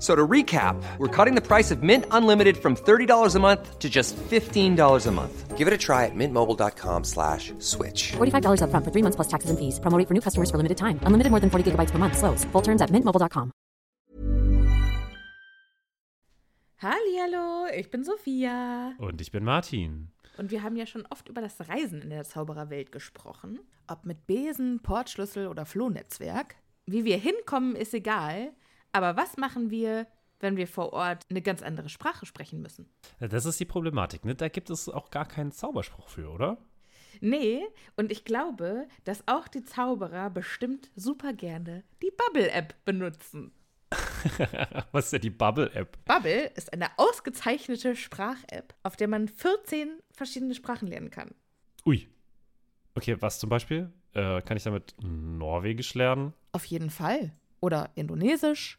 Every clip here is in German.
So to recap, we're cutting the price of Mint Unlimited from $30 a month to just $15 a month. Give it a try at mintmobile.com slash switch. $45 upfront for three months plus taxes and fees. Promo rate for new customers for limited time. Unlimited more than 40 gigabytes per month. Slows. Full terms at mintmobile.com. Hallihallo, ich bin Sophia. Und ich bin Martin. Und wir haben ja schon oft über das Reisen in der Zaubererwelt gesprochen. Ob mit Besen, Portschlüssel oder Flohnetzwerk. Wie wir hinkommen, ist egal. Aber was machen wir, wenn wir vor Ort eine ganz andere Sprache sprechen müssen? Das ist die Problematik, ne? Da gibt es auch gar keinen Zauberspruch für, oder? Nee, und ich glaube, dass auch die Zauberer bestimmt super gerne die Bubble-App benutzen. Was ist denn die Bubble-App? Bubble ist eine ausgezeichnete Sprach-App, auf der man 14 verschiedene Sprachen lernen kann. Ui. Okay, was zum Beispiel? Äh, kann ich damit Norwegisch lernen? Auf jeden Fall. Oder Indonesisch.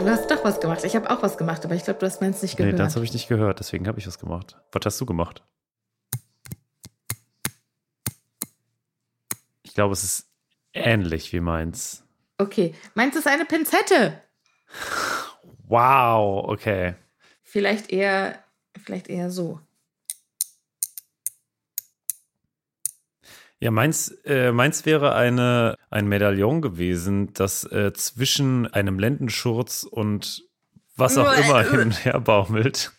Du hast doch was gemacht. Ich habe auch was gemacht, aber ich glaube, du hast meins nicht Nee, gehört. das habe ich nicht gehört, deswegen habe ich was gemacht. Was hast du gemacht? Ich glaube, es ist ähnlich wie meins. okay, meins ist eine Pinzette. Wow, okay. Vielleicht eher, vielleicht eher so. Ja, meins, äh, meins wäre eine, ein Medaillon gewesen, das äh, zwischen einem Lendenschurz und was auch immer hin und her baumelt.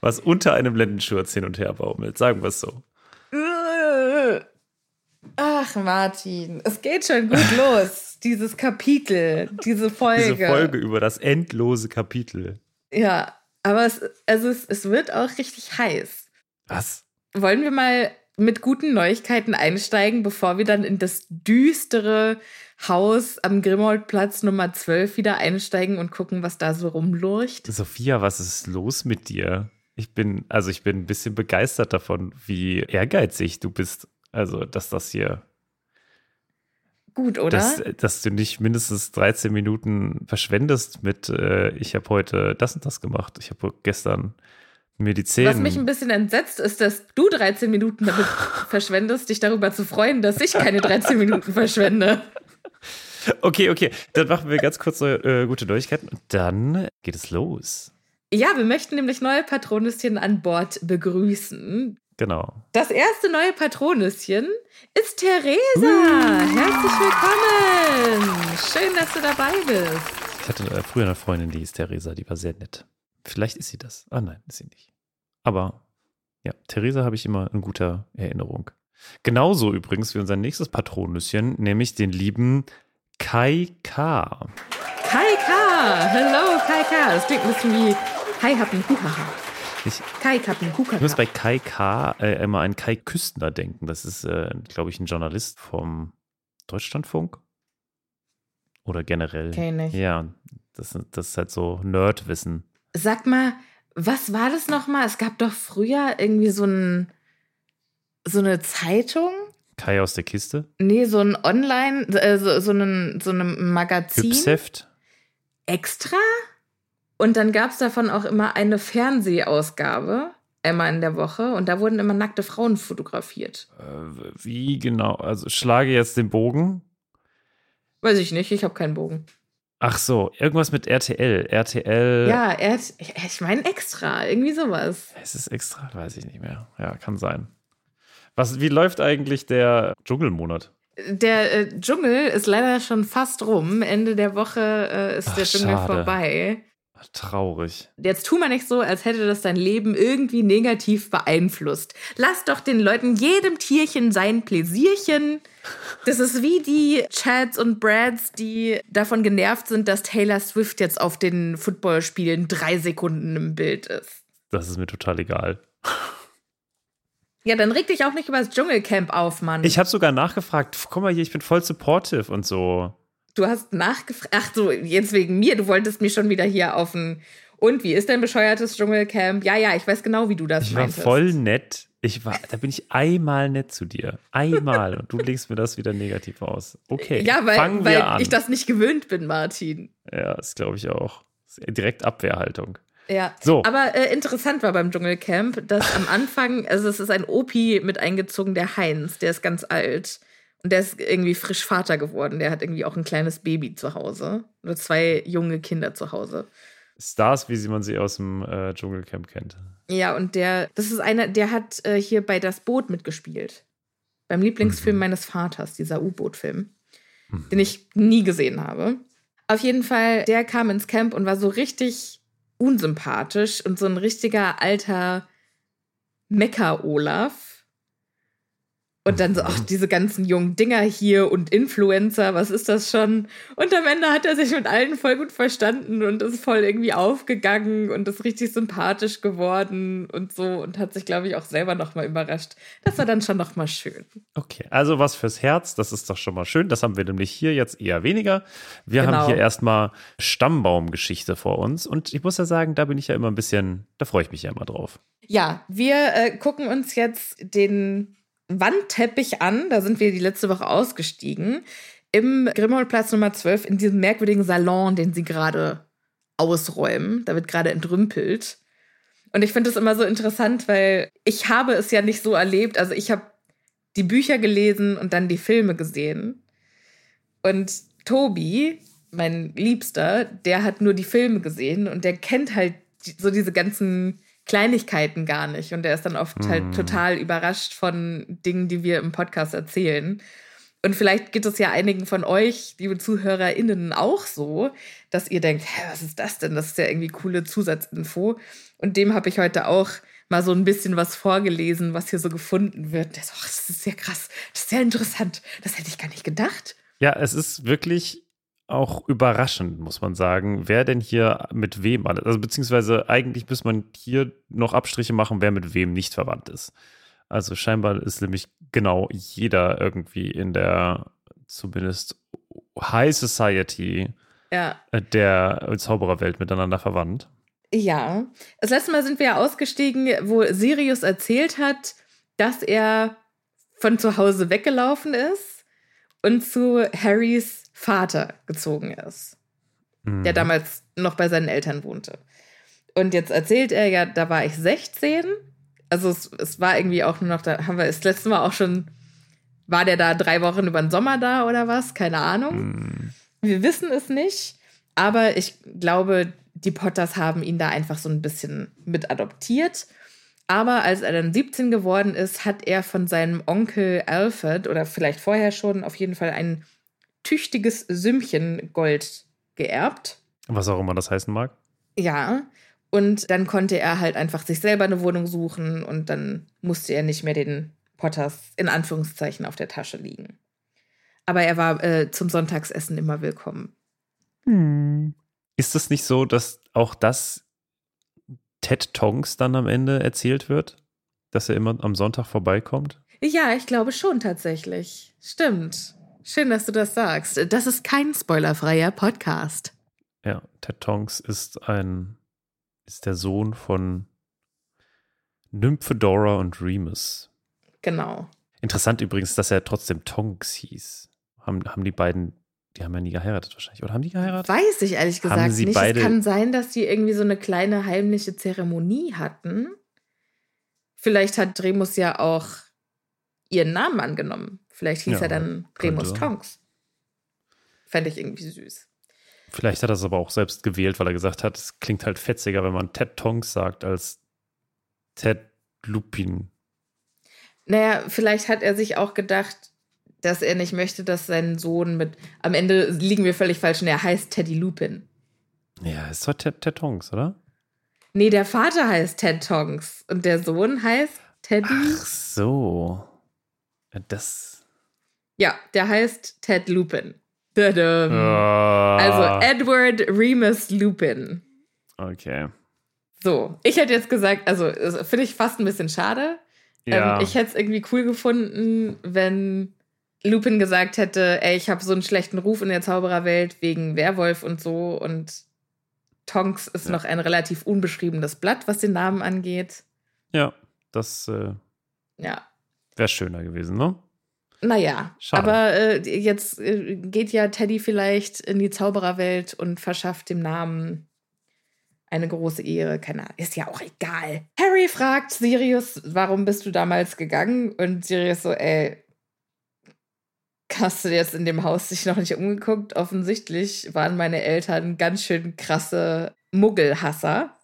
Was unter einem Lendenschurz hin und her baumelt, sagen wir es so. Ach, Martin, es geht schon gut los. Dieses Kapitel, diese Folge. Diese Folge über das endlose Kapitel. Ja, aber es, also es, es wird auch richtig heiß. Was? Wollen wir mal mit guten Neuigkeiten einsteigen, bevor wir dann in das düstere Haus am Grimoldplatz Nummer 12 wieder einsteigen und gucken, was da so rumlurcht? Sophia, was ist los mit dir? Ich bin, also ich bin ein bisschen begeistert davon, wie ehrgeizig du bist. Also, dass das hier Gut, oder? Dass, dass du nicht mindestens 13 Minuten verschwendest mit, äh, ich habe heute das und das gemacht. Ich habe gestern mir die Zähne. Was mich ein bisschen entsetzt, ist, dass du 13 Minuten damit verschwendest, dich darüber zu freuen, dass ich keine 13 Minuten verschwende. Okay, okay. Dann machen wir ganz kurz äh, gute Neuigkeiten und dann geht es los. Ja, wir möchten nämlich neue Patronüschen an Bord begrüßen. Genau. Das erste neue Patronüschen ist Theresa. Herzlich willkommen. Schön, dass du dabei bist. Ich hatte äh, früher eine Freundin, die ist Theresa, die war sehr nett. Vielleicht ist sie das. Ah nein, ist sie nicht. Aber ja, Theresa habe ich immer in guter Erinnerung. Genauso übrigens wie unser nächstes Patronüschen, nämlich den lieben Kai K. Kai K. Hello, Kai K. Das klingt ein bisschen wie Hi Happen. Ich, Kai Kappen Kuka. ich muss bei Kai K. Äh, immer an Kai Küstner denken. Das ist, äh, glaube ich, ein Journalist vom Deutschlandfunk. Oder generell. Kenn ich. Ja, das, das ist halt so Nerdwissen. Sag mal, was war das nochmal? Es gab doch früher irgendwie so ein so eine Zeitung. Kai aus der Kiste. Nee, so ein Online, äh, so, so, ein, so ein Magazin. Hübsheft. Extra? Und dann gab es davon auch immer eine Fernsehausgabe, einmal in der Woche. Und da wurden immer nackte Frauen fotografiert. Äh, wie genau? Also schlage jetzt den Bogen. Weiß ich nicht, ich habe keinen Bogen. Ach so, irgendwas mit RTL. RTL. Ja, ich, ich meine extra, irgendwie sowas. Es ist extra, weiß ich nicht mehr. Ja, kann sein. Was, wie läuft eigentlich der Dschungelmonat? Der äh, Dschungel ist leider schon fast rum. Ende der Woche äh, ist Ach, der Dschungel schade. vorbei. Traurig. Jetzt tu mal nicht so, als hätte das dein Leben irgendwie negativ beeinflusst. Lass doch den Leuten, jedem Tierchen sein Pläsierchen. Das ist wie die Chads und Brads, die davon genervt sind, dass Taylor Swift jetzt auf den Footballspielen drei Sekunden im Bild ist. Das ist mir total egal. Ja, dann reg dich auch nicht über das Dschungelcamp auf, Mann. Ich habe sogar nachgefragt, guck mal hier, ich bin voll supportive und so. Du hast nachgefragt. Ach so, jetzt wegen mir. Du wolltest mich schon wieder hier auf ein. Und wie ist dein bescheuertes Dschungelcamp? Ja, ja, ich weiß genau, wie du das Ich war voll nett. Ich war, da bin ich einmal nett zu dir. Einmal. Und du legst mir das wieder negativ aus. Okay. Ja, weil, fangen weil wir an. ich das nicht gewöhnt bin, Martin. ja, das glaube ich auch. Direkt Abwehrhaltung. Ja. So. Aber äh, interessant war beim Dschungelcamp, dass am Anfang, also es ist ein Opi mit eingezogen, der Heinz, der ist ganz alt. Und der ist irgendwie frisch Vater geworden. Der hat irgendwie auch ein kleines Baby zu Hause. Oder zwei junge Kinder zu Hause. Stars, wie sie man sie aus dem äh, Dschungelcamp kennt. Ja, und der, das ist einer, der hat äh, hier bei Das Boot mitgespielt. Beim Lieblingsfilm Mhm. meines Vaters, dieser U-Boot-Film, den ich nie gesehen habe. Auf jeden Fall, der kam ins Camp und war so richtig unsympathisch und so ein richtiger alter Mecker-Olaf. Und dann so, ach, diese ganzen jungen Dinger hier und Influencer, was ist das schon? Und am Ende hat er sich mit allen voll gut verstanden und ist voll irgendwie aufgegangen und ist richtig sympathisch geworden und so und hat sich, glaube ich, auch selber nochmal überrascht. Das war dann schon nochmal schön. Okay, also was fürs Herz, das ist doch schon mal schön. Das haben wir nämlich hier jetzt eher weniger. Wir Genau. haben hier erstmal Stammbaumgeschichte vor uns. Und ich muss ja sagen, da bin ich ja immer ein bisschen, da freue ich mich ja immer drauf. Ja, wir äh, gucken uns jetzt den Wandteppich an. Da sind wir die letzte Woche ausgestiegen. Im Grimmelplatz Nummer 12, in diesem merkwürdigen Salon, den sie gerade ausräumen. Da wird gerade entrümpelt. Und ich finde es immer so interessant, weil ich habe es ja nicht so erlebt. Also ich habe die Bücher gelesen und dann die Filme gesehen. Und Tobi, mein Liebster, der hat nur die Filme gesehen und der kennt halt so diese ganzen Kleinigkeiten gar nicht. Und der ist dann oft halt total überrascht von Dingen, die wir im Podcast erzählen. Und vielleicht geht es ja einigen von euch, liebe ZuhörerInnen, auch so, dass ihr denkt, hä, was ist das denn? Das ist ja irgendwie coole Zusatzinfo. Und dem habe ich heute auch mal so ein bisschen was vorgelesen, was hier so gefunden wird. Der so, ach, das ist sehr krass, das ist sehr interessant. Das hätte ich gar nicht gedacht. Ja, es ist wirklich auch überraschend, muss man sagen, wer denn hier mit wem alles. Also beziehungsweise eigentlich muss man hier noch Abstriche machen, wer mit wem nicht verwandt ist. Also scheinbar ist nämlich genau jeder irgendwie in der zumindest High Society Ja, der Zaubererwelt miteinander verwandt. Ja. Das letzte Mal sind wir ja ausgestiegen, wo Sirius erzählt hat, dass er von zu Hause weggelaufen ist und zu Harrys Vater gezogen ist, mhm. der damals noch bei seinen Eltern wohnte. Und jetzt erzählt er ja, da war ich 16. Also es, es war irgendwie auch nur noch, da haben wir das letzte Mal auch schon, war der da drei Wochen über den Sommer da oder was? Keine Ahnung. Mhm. Wir wissen es nicht. Aber ich glaube, die Potters haben ihn da einfach so ein bisschen mit adoptiert. Aber als er dann 17 geworden ist, hat er von seinem Onkel Alfred oder vielleicht vorher schon auf jeden Fall ein tüchtiges Sümmchen Gold geerbt. Was auch immer das heißen mag. Ja. Und dann konnte er halt einfach sich selber eine Wohnung suchen und dann musste er nicht mehr den Potters in Anführungszeichen auf der Tasche liegen. Aber er war äh, zum Sonntagsessen immer willkommen. Hm. Ist es nicht so, dass auch das Ted Tongs dann am Ende erzählt wird? Dass er immer am Sonntag vorbeikommt? Ja, ich glaube schon tatsächlich. Stimmt. Schön, dass du das sagst. Das ist kein spoilerfreier Podcast. Ja, Ted Tongs ist ein ist der Sohn von Nymphedora und Remus. Genau. Interessant übrigens, dass er trotzdem Tonks hieß. Haben, haben die beiden die haben ja nie geheiratet wahrscheinlich. Oder haben die geheiratet? Weiß ich ehrlich gesagt haben sie nicht. Beide es kann sein, dass die irgendwie so eine kleine heimliche Zeremonie hatten. Vielleicht hat Remus ja auch ihren Namen angenommen. Vielleicht hieß ja, er dann Remus Tonks. Fände ich irgendwie süß. Vielleicht hat er es aber auch selbst gewählt, weil er gesagt hat, es klingt halt fetziger, wenn man Ted Tonks sagt, als Ted Lupin. Naja, vielleicht hat er sich auch gedacht, dass er nicht möchte, dass sein Sohn mit. Am Ende liegen wir völlig falsch und er heißt Teddy Lupin. Ja, ist doch Ted, Ted Tongs, oder? Nee, der Vater heißt Ted Tongs und der Sohn heißt Teddy. Ach so. Das. Ja, der heißt Ted Lupin. Oh. Also Edward Remus Lupin. Okay. So, ich hätte jetzt gesagt, also finde ich fast ein bisschen schade. Ja. Ähm, ich hätte es irgendwie cool gefunden, wenn Lupin gesagt hätte, ey, ich habe so einen schlechten Ruf in der Zaubererwelt wegen Werwolf und so und Tonks ist ja. noch ein relativ unbeschriebenes Blatt, was den Namen angeht. Ja, das äh, ja. wäre schöner gewesen, ne? Naja, Schade. aber äh, jetzt äh, geht ja Teddy vielleicht in die Zaubererwelt und verschafft dem Namen eine große Ehre. Keine Ahnung, ist ja auch egal. Harry fragt Sirius, warum bist du damals gegangen? Und Sirius so, ey, hast du jetzt in dem Haus sich noch nicht umgeguckt? Offensichtlich waren meine Eltern ganz schön krasse Muggelhasser.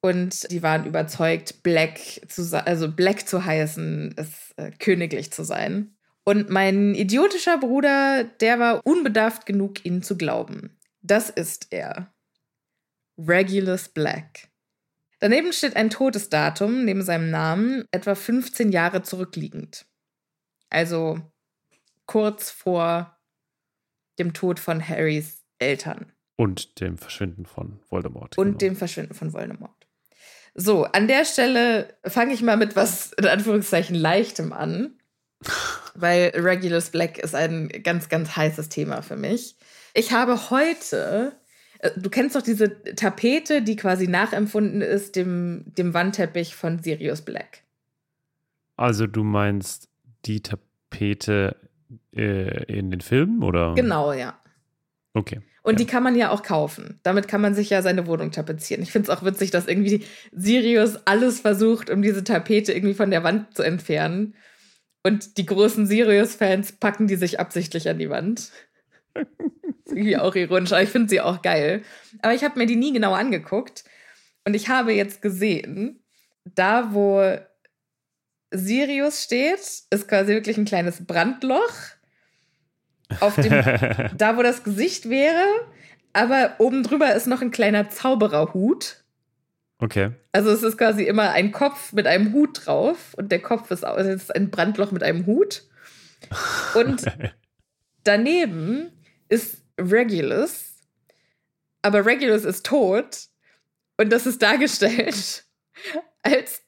Und die waren überzeugt, Black zu, also Black zu heißen, ist äh, königlich zu sein. Und mein idiotischer Bruder, der war unbedarft genug, ihnen zu glauben. Das ist er. Regulus Black. Daneben steht ein Todesdatum neben seinem Namen, etwa 15 Jahre zurückliegend. Also kurz vor dem Tod von Harrys Eltern. Und dem Verschwinden von Voldemort. Und genau. dem Verschwinden von Voldemort. So, an der Stelle fange ich mal mit was in Anführungszeichen leichtem an. weil Regulus Black ist ein ganz, ganz heißes Thema für mich. Ich habe heute, äh, du kennst doch diese Tapete, die quasi nachempfunden ist dem, dem Wandteppich von Sirius Black. Also du meinst die Tapete äh, in den Filmen, oder? Genau, ja. Okay. Und ja. die kann man ja auch kaufen. Damit kann man sich ja seine Wohnung tapezieren. Ich finde es auch witzig, dass irgendwie Sirius alles versucht, um diese Tapete irgendwie von der Wand zu entfernen. Und die großen Sirius-Fans packen die sich absichtlich an die Wand. ist irgendwie auch ironisch, aber ich finde sie auch geil. Aber ich habe mir die nie genau angeguckt. Und ich habe jetzt gesehen, da wo Sirius steht, ist quasi wirklich ein kleines Brandloch. Auf dem, da, wo das Gesicht wäre, aber oben drüber ist noch ein kleiner Zaubererhut. Okay. Also es ist quasi immer ein Kopf mit einem Hut drauf und der Kopf ist, also ist ein Brandloch mit einem Hut. Und daneben ist Regulus, aber Regulus ist tot und das ist dargestellt als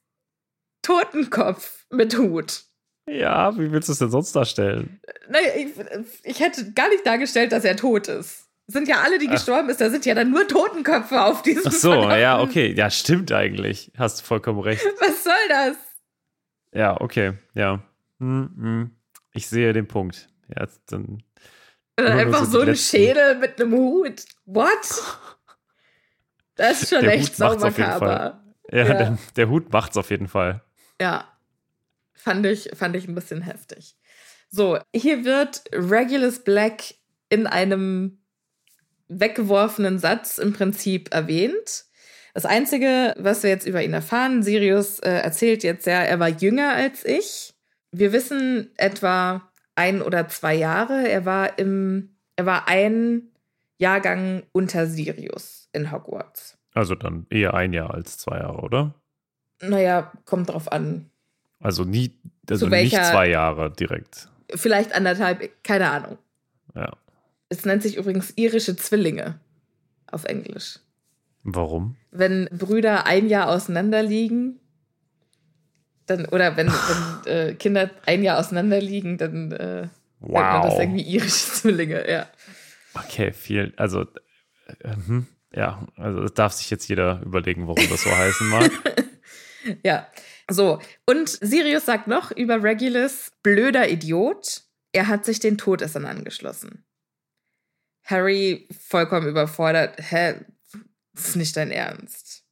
Totenkopf mit Hut. Ja, wie willst du es denn sonst darstellen? Naja, ich, ich hätte gar nicht dargestellt, dass er tot ist. Sind ja alle, die gestorben ist, da sind ja dann nur Totenköpfe auf diesem Ach so, ja, okay. Ja, stimmt eigentlich. Hast du vollkommen recht. Was soll das? Ja, okay, ja. Hm, hm. Ich sehe den Punkt. Ja, dann. Nur einfach so so ein Schädel mit einem Hut. What? Das ist schon Der echt Hut makaber. Ja, Ja. Der, der Hut macht's auf jeden Fall. Ja. Fand ich, fand ich ein bisschen heftig. So, hier wird Regulus Black in einem weggeworfenen Satz im Prinzip erwähnt. Das Einzige, was wir jetzt über ihn erfahren, Sirius äh, erzählt jetzt ja, er war jünger als ich. Wir wissen etwa ein oder zwei Jahre. Er war im, er war ein Jahrgang unter Sirius in Hogwarts. Also dann eher ein Jahr als zwei Jahre, oder? Naja, kommt drauf an. Also nie, also Zu nicht welcher- zwei Jahre direkt. Vielleicht anderthalb, keine Ahnung. Ja. Es nennt sich übrigens irische Zwillinge auf Englisch. Warum? Wenn Brüder ein Jahr auseinander liegen, dann, oder wenn, wenn äh, Kinder ein Jahr auseinander liegen, dann äh, nennt man das Wow. irgendwie irische Zwillinge, ja. Okay, viel. Also, äh, hm, ja, also das darf sich jetzt jeder überlegen, warum das so heißen mag. Ja. So, und Sirius sagt noch über Regulus, blöder Idiot, er hat sich den Todessern angeschlossen. Harry vollkommen überfordert, hä, das ist nicht dein Ernst.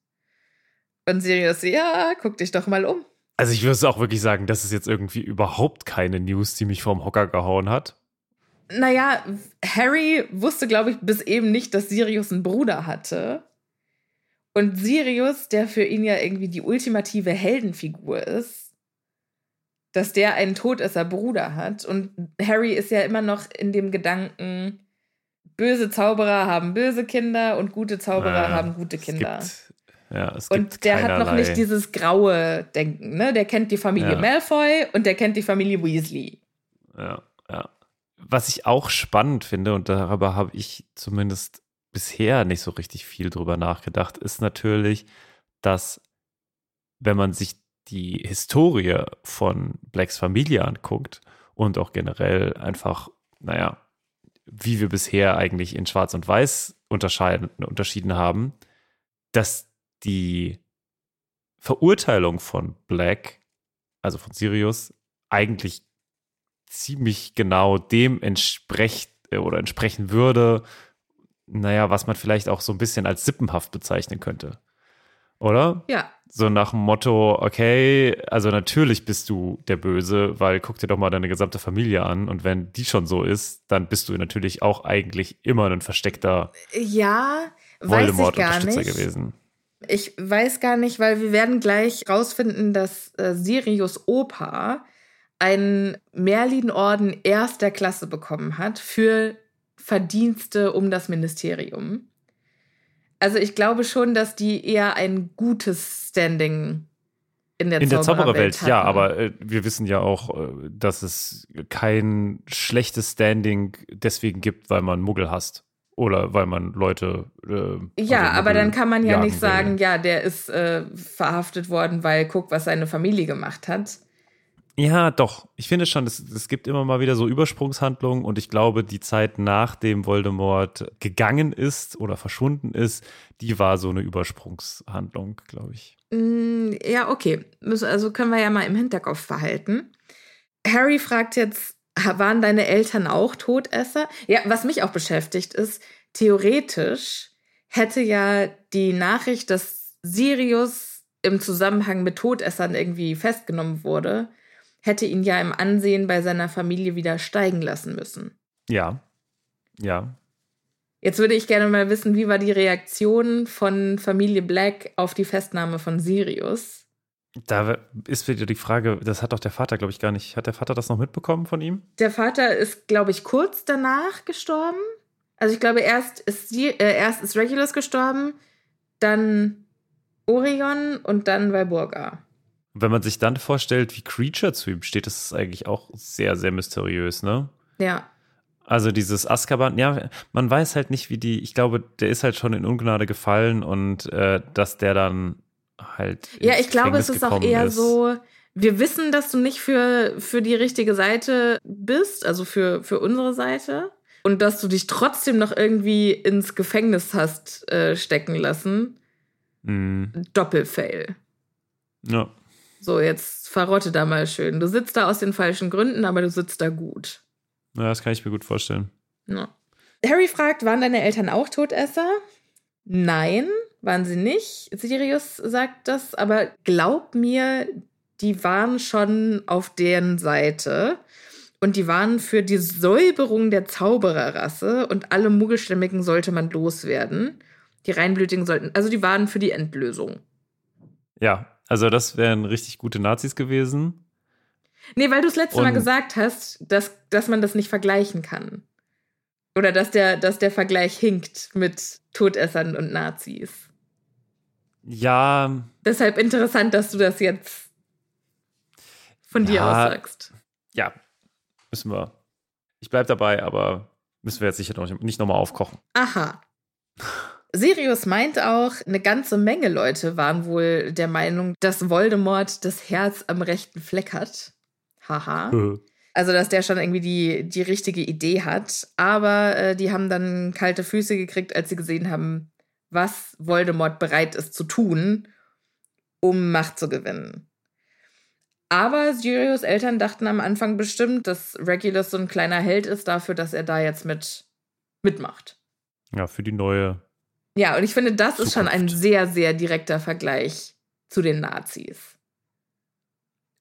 Und Sirius, ja, guck dich doch mal um. Also ich würde auch wirklich sagen, das ist jetzt irgendwie überhaupt keine News, die mich vom Hocker gehauen hat. Naja, Harry wusste, glaube ich, bis eben nicht, dass Sirius einen Bruder hatte. Und Sirius, der für ihn ja irgendwie die ultimative Heldenfigur ist, dass der einen Todesser-Bruder hat. Und Harry ist ja immer noch in dem Gedanken, böse Zauberer haben böse Kinder und gute Zauberer Äh, haben gute Kinder. Es gibt, ja, es gibt Und der hat noch nicht dieses graue Denken, ne? Der kennt die Familie Ja. Malfoy und der kennt die Familie Weasley. Ja, ja. Was ich auch spannend finde, und darüber habe ich zumindest bisher nicht so richtig viel drüber nachgedacht, ist natürlich, dass wenn man sich die Historie von Blacks Familie anguckt und auch generell einfach, naja, wie wir bisher eigentlich in Schwarz und Weiß unterscheiden, unterschieden haben, dass die Verurteilung von Black, also von Sirius, eigentlich ziemlich genau dem entspricht äh, oder entsprechen würde, naja, was man vielleicht auch so ein bisschen als sippenhaft bezeichnen könnte. Oder? Ja, So nach dem Motto, okay, also natürlich bist du der Böse, weil guck dir doch mal deine gesamte Familie an und wenn die schon so ist, dann bist du natürlich auch eigentlich immer ein versteckter ja, weiß ich gar Voldemort-Unterstützer nicht. gewesen. Ich weiß gar nicht, weil wir werden gleich rausfinden, dass äh, Sirius Opa einen Merlin-Orden erster Klasse bekommen hat für Verdienste um das Ministerium. Also ich glaube schon, dass die eher ein gutes Standing in der, In der Zaubererwelt Zaubererwelt, ja, aber äh, wir wissen ja auch, äh, dass es kein schlechtes Standing deswegen gibt, weil man Muggel hasst. Oder weil man Leute. Äh, Ja, also aber dann kann man ja nicht will. sagen, ja, der ist äh, verhaftet worden, weil guck, was seine Familie gemacht hat. Ja, doch. Ich finde schon, es, es gibt immer mal wieder so Übersprungshandlungen und ich glaube, die Zeit nachdem Voldemort gegangen ist oder verschwunden ist, die war so eine Übersprungshandlung, glaube ich. Mm, Ja, okay. Also können wir ja mal im Hinterkopf behalten. Harry fragt jetzt, "Ha- waren deine Eltern auch Todesser? Ja, was mich auch beschäftigt ist, theoretisch hätte ja die Nachricht, dass Sirius im Zusammenhang mit Todessern irgendwie festgenommen wurde, hätte ihn ja im Ansehen bei seiner Familie wieder steigen lassen müssen. Ja. Ja. Jetzt würde ich gerne mal wissen, wie war die Reaktion von Familie Black auf die Festnahme von Sirius? Da ist wieder die Frage, das hat doch der Vater, glaube ich, gar nicht. Hat der Vater das noch mitbekommen von ihm? Der Vater ist, glaube ich, kurz danach gestorben. Also ich glaube, erst ist, Sie, äh, erst ist Regulus gestorben, dann Orion und dann Walburga. Wenn man sich dann vorstellt, wie Creature zu ihm steht, ist es eigentlich auch sehr, sehr mysteriös, ne? Ja. Also dieses Azkaban, ja, man weiß halt nicht, wie die, ich glaube, der ist halt schon in Ungnade gefallen und äh, dass der dann halt. Ja, ich glaube, es Gefängnis ist auch eher ist. so, wir wissen, dass du nicht für, für die richtige Seite bist, also für, für unsere Seite. und dass du dich trotzdem noch irgendwie ins Gefängnis hast äh, stecken lassen. Mhm. Doppelfail. Ja. So, jetzt verrotte da mal schön. Du sitzt da aus den falschen Gründen, aber du sitzt da gut. ja, das kann ich mir gut vorstellen. Ja. Harry fragt, waren deine Eltern auch Todesser? Nein, waren sie nicht. Sirius sagt das, aber glaub mir, die waren schon auf deren Seite. Und die waren für die Säuberung der Zaubererrasse und alle Muggelstämmigen sollte man loswerden. Die Reinblütigen sollten, also die waren für die Endlösung. Ja, also das wären richtig gute Nazis gewesen. Nee, weil du das letzte Mal Und- gesagt hast, dass, dass man das nicht vergleichen kann. Oder dass der, dass der Vergleich hinkt mit Todessern und Nazis. Ja, Deshalb interessant, dass du das jetzt von dir Ja. aus sagst. ja, müssen wir. Ich bleib dabei, aber müssen wir jetzt sicher noch nicht nochmal aufkochen. Aha. Sirius meint auch, eine ganze Menge Leute waren wohl der Meinung, dass Voldemort das Herz am rechten Fleck hat. Haha. Also, dass der schon irgendwie die, die richtige Idee hat. Aber äh, die haben dann kalte Füße gekriegt, als sie gesehen haben, was Voldemort bereit ist zu tun, um Macht zu gewinnen. Aber Sirius Eltern dachten am Anfang bestimmt, dass Regulus so ein kleiner Held ist dafür, dass er da jetzt mit mitmacht. Ja, für die neue. Ja, und ich finde, das ist schon ein Zukunft. sehr, sehr direkter Vergleich zu den Nazis.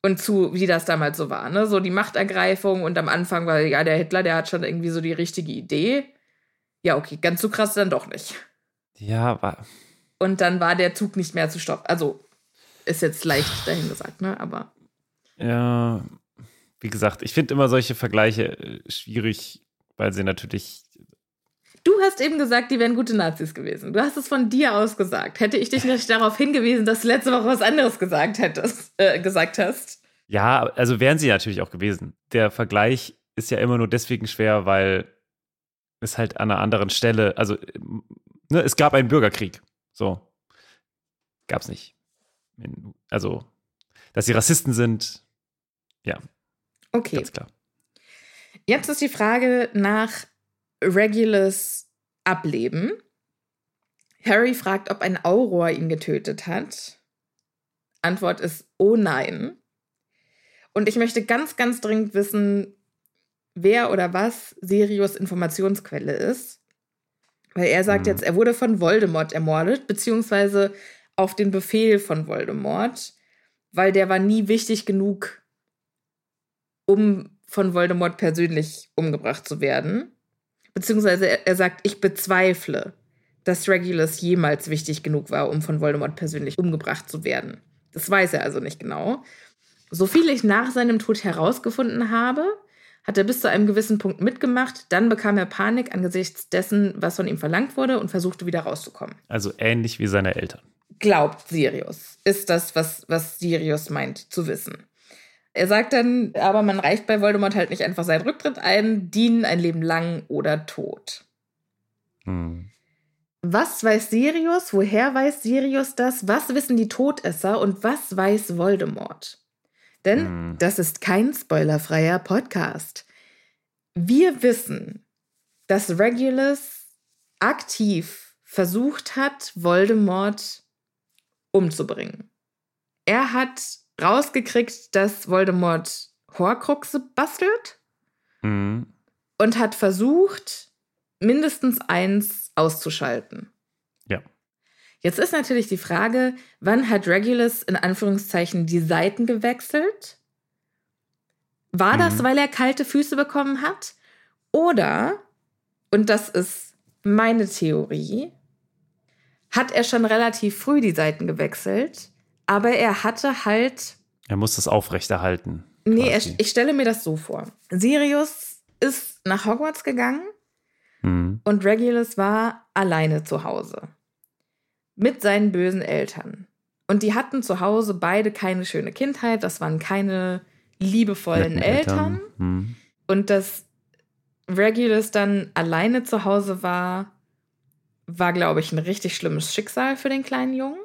Und zu, wie das damals so war, ne? So die Machtergreifung und am Anfang war, ja, der Hitler, der hat schon irgendwie so die richtige Idee. Ja, okay, ganz so krass dann doch nicht. Ja, war. Und dann war der Zug nicht mehr zu stoppen. Also, ist jetzt leicht dahin gesagt, ne? Aber Ja, wie gesagt, ich finde immer solche Vergleiche äh, schwierig, weil sie natürlich. Du hast eben gesagt, die wären gute Nazis gewesen. Du hast es von dir aus gesagt. Hätte ich dich nicht darauf hingewiesen, dass du letzte Woche was anderes gesagt hättest, äh, gesagt hast. Ja, also wären sie natürlich auch gewesen. Der Vergleich ist ja immer nur deswegen schwer, weil es halt an einer anderen Stelle, also ne, es gab einen Bürgerkrieg. So. Gab's nicht. Also, dass sie Rassisten sind, ja, Okay. ganz klar. Jetzt ist die Frage nach Regulus Ableben. Harry fragt, ob ein Auror ihn getötet hat. Antwort ist oh nein. Und ich möchte ganz, ganz dringend wissen, wer oder was Sirius Informationsquelle ist. Weil er sagt Mhm. jetzt, er wurde von Voldemort ermordet, beziehungsweise auf den Befehl von Voldemort, weil der war nie wichtig genug, um von Voldemort persönlich umgebracht zu werden. Beziehungsweise er, sagt, ich bezweifle, dass Regulus jemals wichtig genug war, um von Voldemort persönlich umgebracht zu werden. Das weiß er also nicht genau. So viel ich nach seinem Tod herausgefunden habe, hat er bis zu einem gewissen Punkt mitgemacht, dann bekam er Panik angesichts dessen, was von ihm verlangt wurde und versuchte wieder rauszukommen. Also ähnlich wie seine Eltern. Glaubt Sirius, ist das, was, was Sirius meint zu wissen. Er sagt dann, aber man reicht bei Voldemort halt nicht einfach seinen Rücktritt ein, dienen ein Leben lang oder tot. Hm. Was weiß Sirius? Woher weiß Sirius das? Was wissen die Todesser und was weiß Voldemort? Denn Hm. das ist kein spoilerfreier Podcast. Wir wissen, dass Regulus aktiv versucht hat, Voldemort umzubringen. Er hat rausgekriegt, dass Voldemort Horcruxe bastelt Hm. und hat versucht, mindestens eins auszuschalten. Ja. Jetzt ist natürlich die Frage, wann hat Regulus in Anführungszeichen die Seiten gewechselt? War das, Mhm. weil er kalte Füße bekommen hat? Oder, und das ist meine Theorie, hat er schon relativ früh die Seiten gewechselt, aber er hatte halt Er muss das aufrechterhalten. Nee, er, ich stelle mir das so vor. Sirius ist nach Hogwarts gegangen Hm. und Regulus war alleine zu Hause. Mit seinen bösen Eltern. Und die hatten zu Hause beide keine schöne Kindheit. Das waren keine liebevollen Netten Eltern. Hm. Und dass Regulus dann alleine zu Hause war, war, glaube ich, ein richtig schlimmes Schicksal für den kleinen Jungen.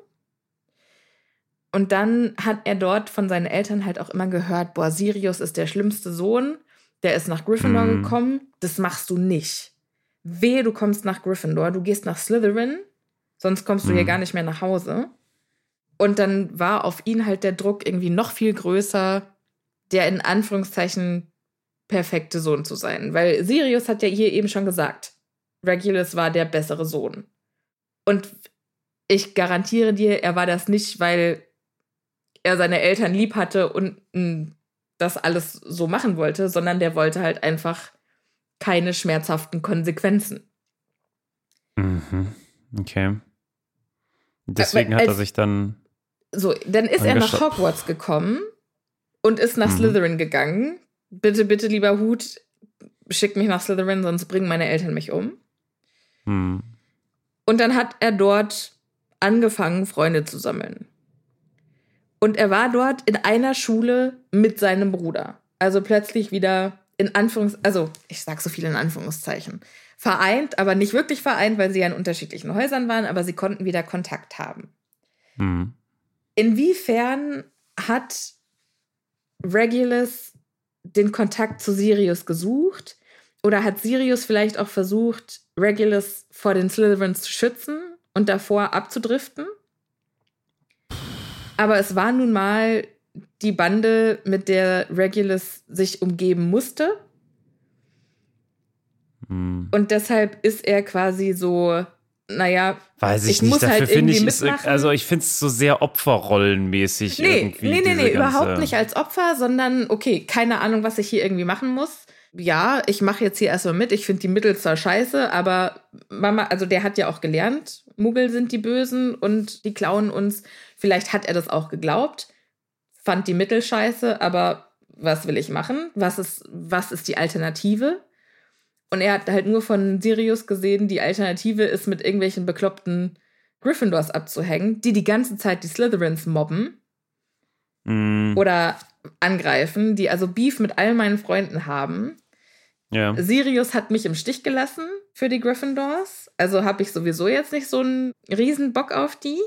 Und dann hat er dort von seinen Eltern halt auch immer gehört, boah, Sirius ist der schlimmste Sohn, Der ist nach Gryffindor Mhm. gekommen. Das machst du nicht. Wehe, du kommst nach Gryffindor, du gehst nach Slytherin, sonst kommst du hier Mhm. gar nicht mehr nach Hause. Und dann war auf ihn halt der Druck irgendwie noch viel größer, der in Anführungszeichen perfekte Sohn zu sein. Weil Sirius hat ja hier eben schon gesagt, Regulus war der bessere Sohn. Und ich garantiere dir, er war das nicht, weil er seine Eltern lieb hatte und mh, das alles so machen wollte, sondern der wollte halt einfach keine schmerzhaften Konsequenzen. Mhm. Okay. Deswegen hat er sich dann. So, dann ist er nach. Hogwarts gekommen und ist nach Mhm. Slytherin gegangen. Bitte, bitte, lieber Hut, schick mich nach Slytherin, sonst bringen meine Eltern mich um. Hm. Und dann hat er dort angefangen, Freunde zu sammeln. Und er war dort in einer Schule mit seinem Bruder. Also plötzlich wieder in Anführungs... Also, ich sag so viel in Anführungszeichen. Vereint, aber nicht wirklich vereint, weil sie ja in unterschiedlichen Häusern waren, aber sie konnten wieder Kontakt haben. Hm. Inwiefern hat Regulus den Kontakt zu Sirius gesucht? Oder hat Sirius vielleicht auch versucht, Regulus vor den Slytherins zu schützen und davor abzudriften? Aber es war nun mal die Bande, mit der Regulus sich umgeben musste. Hm. Und deshalb ist er quasi so, naja, Weiß ich, Ich nicht. muss Dafür halt finde ich, ist, mitmachen. also ich finde es so sehr opferrollenmäßig Nee, irgendwie. nee, nee, nee, überhaupt nicht als Opfer, sondern okay, keine Ahnung, was ich hier irgendwie machen muss. Ja, ich mache jetzt hier erstmal mit. Ich finde die Mittel zwar scheiße, aber Mama, also der hat ja auch gelernt, Muggel sind die Bösen und die klauen uns. Vielleicht hat er das auch geglaubt, fand die Mittel scheiße, aber was will ich machen? Was ist, was ist die Alternative? Und er hat halt nur von Sirius gesehen, die Alternative ist mit irgendwelchen bekloppten Gryffindors abzuhängen, die die ganze Zeit die Slytherins mobben Hm, oder angreifen, die also Beef mit all meinen Freunden haben. ja. Sirius hat mich im Stich gelassen für die Gryffindors. Also habe ich sowieso jetzt nicht so einen riesen Bock auf die.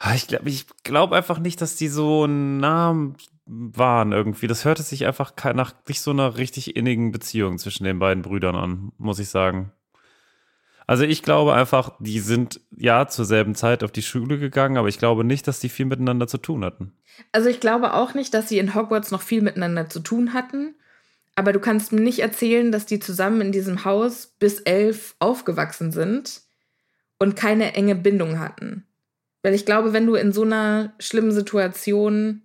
Ah, Ich glaube ich glaub einfach nicht, dass die so nah waren irgendwie. Das hörte sich einfach nach nicht so einer richtig innigen Beziehung zwischen den beiden Brüdern an, muss ich sagen. Also ich glaube einfach, die sind ja zur selben Zeit auf die Schule gegangen, aber ich glaube nicht, dass die viel miteinander zu tun hatten. Also ich glaube auch nicht, dass sie in Hogwarts noch viel miteinander zu tun hatten. Aber du kannst mir nicht erzählen, dass die zusammen in diesem Haus bis elf aufgewachsen sind und keine enge Bindung hatten. Weil ich glaube, wenn du in so einer schlimmen Situation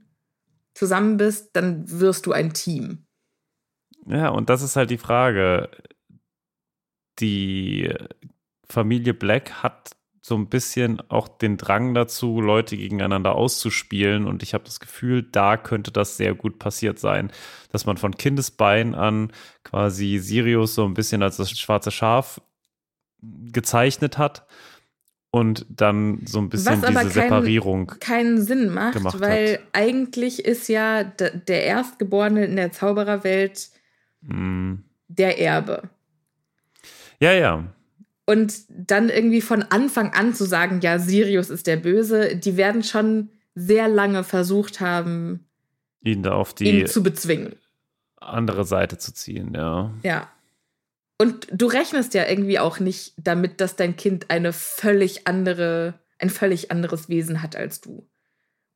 zusammen bist, dann wirst du ein Team. Ja, und das ist halt die Frage. Die Familie Black hat so ein bisschen auch den Drang dazu, Leute gegeneinander auszuspielen. Und ich habe das Gefühl, da könnte das sehr gut passiert sein, dass man von Kindesbein an quasi Sirius so ein bisschen als das schwarze Schaf gezeichnet hat und dann so ein bisschen Was diese kein- Separierung. Keinen Sinn macht, weil hat. eigentlich ist ja der Erstgeborene in der Zaubererwelt Mm, der Erbe. ja, ja. Und dann irgendwie von Anfang an zu sagen, ja, Sirius ist der Böse, die werden schon sehr lange versucht haben, Ihn da auf die ihn zu bezwingen. andere Seite zu ziehen, ja. Ja. Und du rechnest ja irgendwie auch nicht damit, dass dein Kind eine völlig andere, ein völlig anderes Wesen hat als du.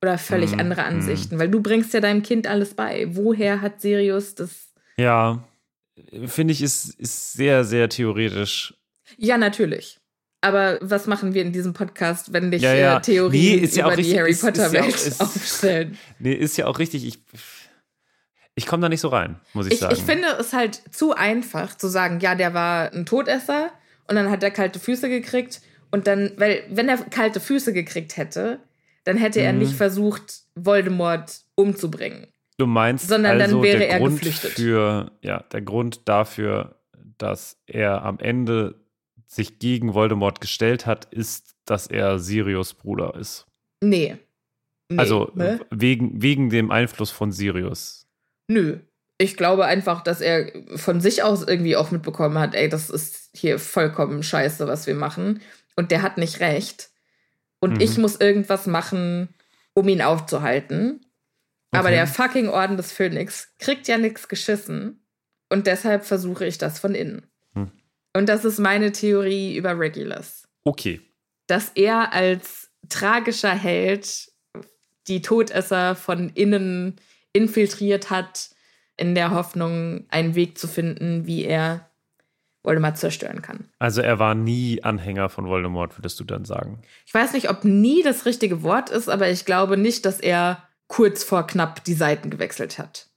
Oder völlig Mhm, andere mhm. Ansichten, weil du bringst ja deinem Kind alles bei. Woher hat Sirius das? Ja, finde ich, ist, ist sehr, sehr theoretisch. Ja, natürlich. Aber was machen wir in diesem Podcast, wenn dich Ja, ja. Äh, Theorien Nee, ja über auch die richtig- Harry Potter-Welt aufstellen? Nee, ist ja auch richtig. Ich, ich komme da nicht so rein, muss ich, Ich, sagen. ich finde es halt zu einfach zu sagen, ja, der war ein Todesser und dann hat er kalte Füße gekriegt und dann, weil wenn er kalte Füße gekriegt hätte, dann hätte er Mhm. nicht versucht, Voldemort umzubringen. du meinst, sondern dann also wäre der er Grund geflüchtet. für, ja, der Grund dafür, dass er am Ende sich gegen Voldemort gestellt hat, ist, dass er Sirius Bruder ist. Nee. nee also ne? wegen, wegen dem Einfluss von Sirius. Nö. Ich glaube einfach, dass er von sich aus irgendwie auch mitbekommen hat, ey, das ist hier vollkommen scheiße, was wir machen. Und der hat nicht recht. Und Mhm. ich muss irgendwas machen, um ihn aufzuhalten. Aber Okay. der fucking Orden des Phönix kriegt ja nichts geschissen. Und deshalb versuche ich das von innen. Hm. Und das ist meine Theorie über Regulus. Okay. Dass er als tragischer Held die Todesser von innen infiltriert hat, in der Hoffnung, einen Weg zu finden, wie er Voldemort zerstören kann. Also er war nie Anhänger von Voldemort, würdest du dann sagen? Ich weiß nicht, ob nie das richtige Wort ist, aber ich glaube nicht, dass er kurz vor knapp die Seiten gewechselt hat.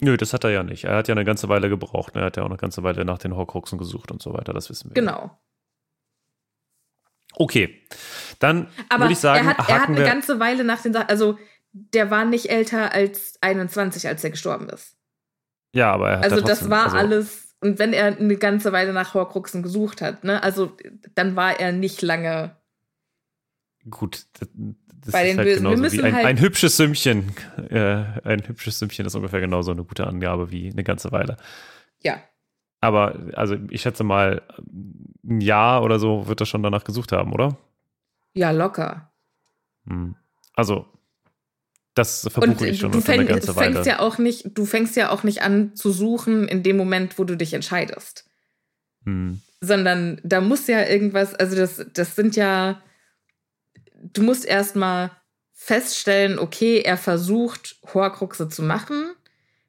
Nö, das hat er ja nicht. Er hat ja eine ganze Weile gebraucht. Ne? Er hat ja auch eine ganze Weile nach den Horcruxen gesucht und so weiter. Das wissen wir. Genau. Okay, dann würde ich sagen, er hat, er hat eine ganze Weile nach den Sachen, also der war nicht älter als 21, als er gestorben ist. ja, aber er hat Also ja das trotzdem, war also, alles, und wenn er eine ganze Weile nach Horcruxen gesucht hat, ne, also dann war er nicht lange. Gut, das, das Bei ist den halt Bösen. Wir müssen ein, halt- ein hübsches Sümmchen. Äh, ein hübsches Sümmchen ist ungefähr genauso eine gute Angabe wie eine ganze Weile. Ja. Aber also ich schätze mal, ein Jahr oder so wird er schon danach gesucht haben, oder? Ja, locker. Hm. Also, das verbuche ich schon du unter eine fäng, ganze Weile. fängst ja auch nicht, du fängst ja auch nicht an zu suchen in dem Moment, wo du dich entscheidest. Hm. sondern da muss ja irgendwas, also das, das sind ja, du musst erstmal feststellen, okay, er versucht, Horcruxe zu machen.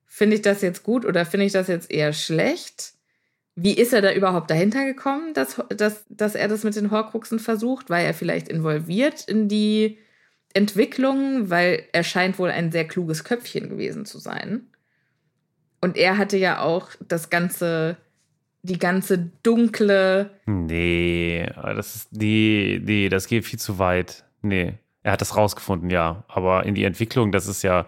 Finde ich das jetzt gut oder finde ich das jetzt eher schlecht? Wie ist er da überhaupt dahinter gekommen, dass, dass, dass er das mit den Horcruxen versucht? War er vielleicht involviert in die Entwicklung? Weil er scheint wohl ein sehr kluges Köpfchen gewesen zu sein. Und er hatte ja auch das ganze, die ganze dunkle, Nee, das ist, nee, nee, das geht viel zu weit. Nee, er hat das rausgefunden, ja. Aber in die Entwicklung, das ist ja,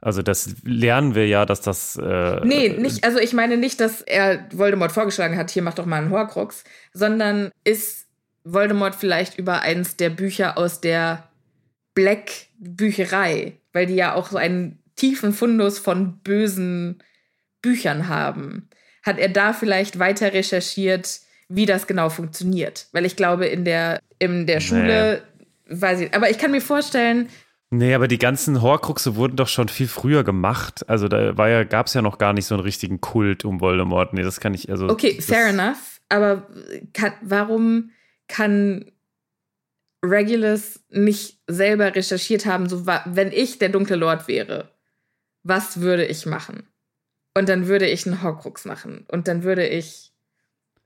also das lernen wir ja, dass das. Äh, Nee, nicht, also ich meine nicht, dass er Voldemort vorgeschlagen hat, hier mach doch mal einen Horcrux, sondern ist Voldemort vielleicht über eins der Bücher aus der Black-Bücherei, weil die ja auch so einen tiefen Fundus von bösen Büchern haben. Hat er da vielleicht weiter recherchiert, wie das genau funktioniert? Weil ich glaube, in der, in der Schule, weiß ich, aber ich kann mir vorstellen, Nee, aber die ganzen Horcruxe wurden doch schon viel früher gemacht. Also da war ja, gab es ja noch gar nicht so einen richtigen Kult um Voldemort. Nee, das kann ich, also. Okay, fair enough. Aber kann, warum kann Regulus nicht selber recherchiert haben, so wenn ich der dunkle Lord wäre, was würde ich machen? Und dann würde ich einen Horcrux machen. Und dann würde ich.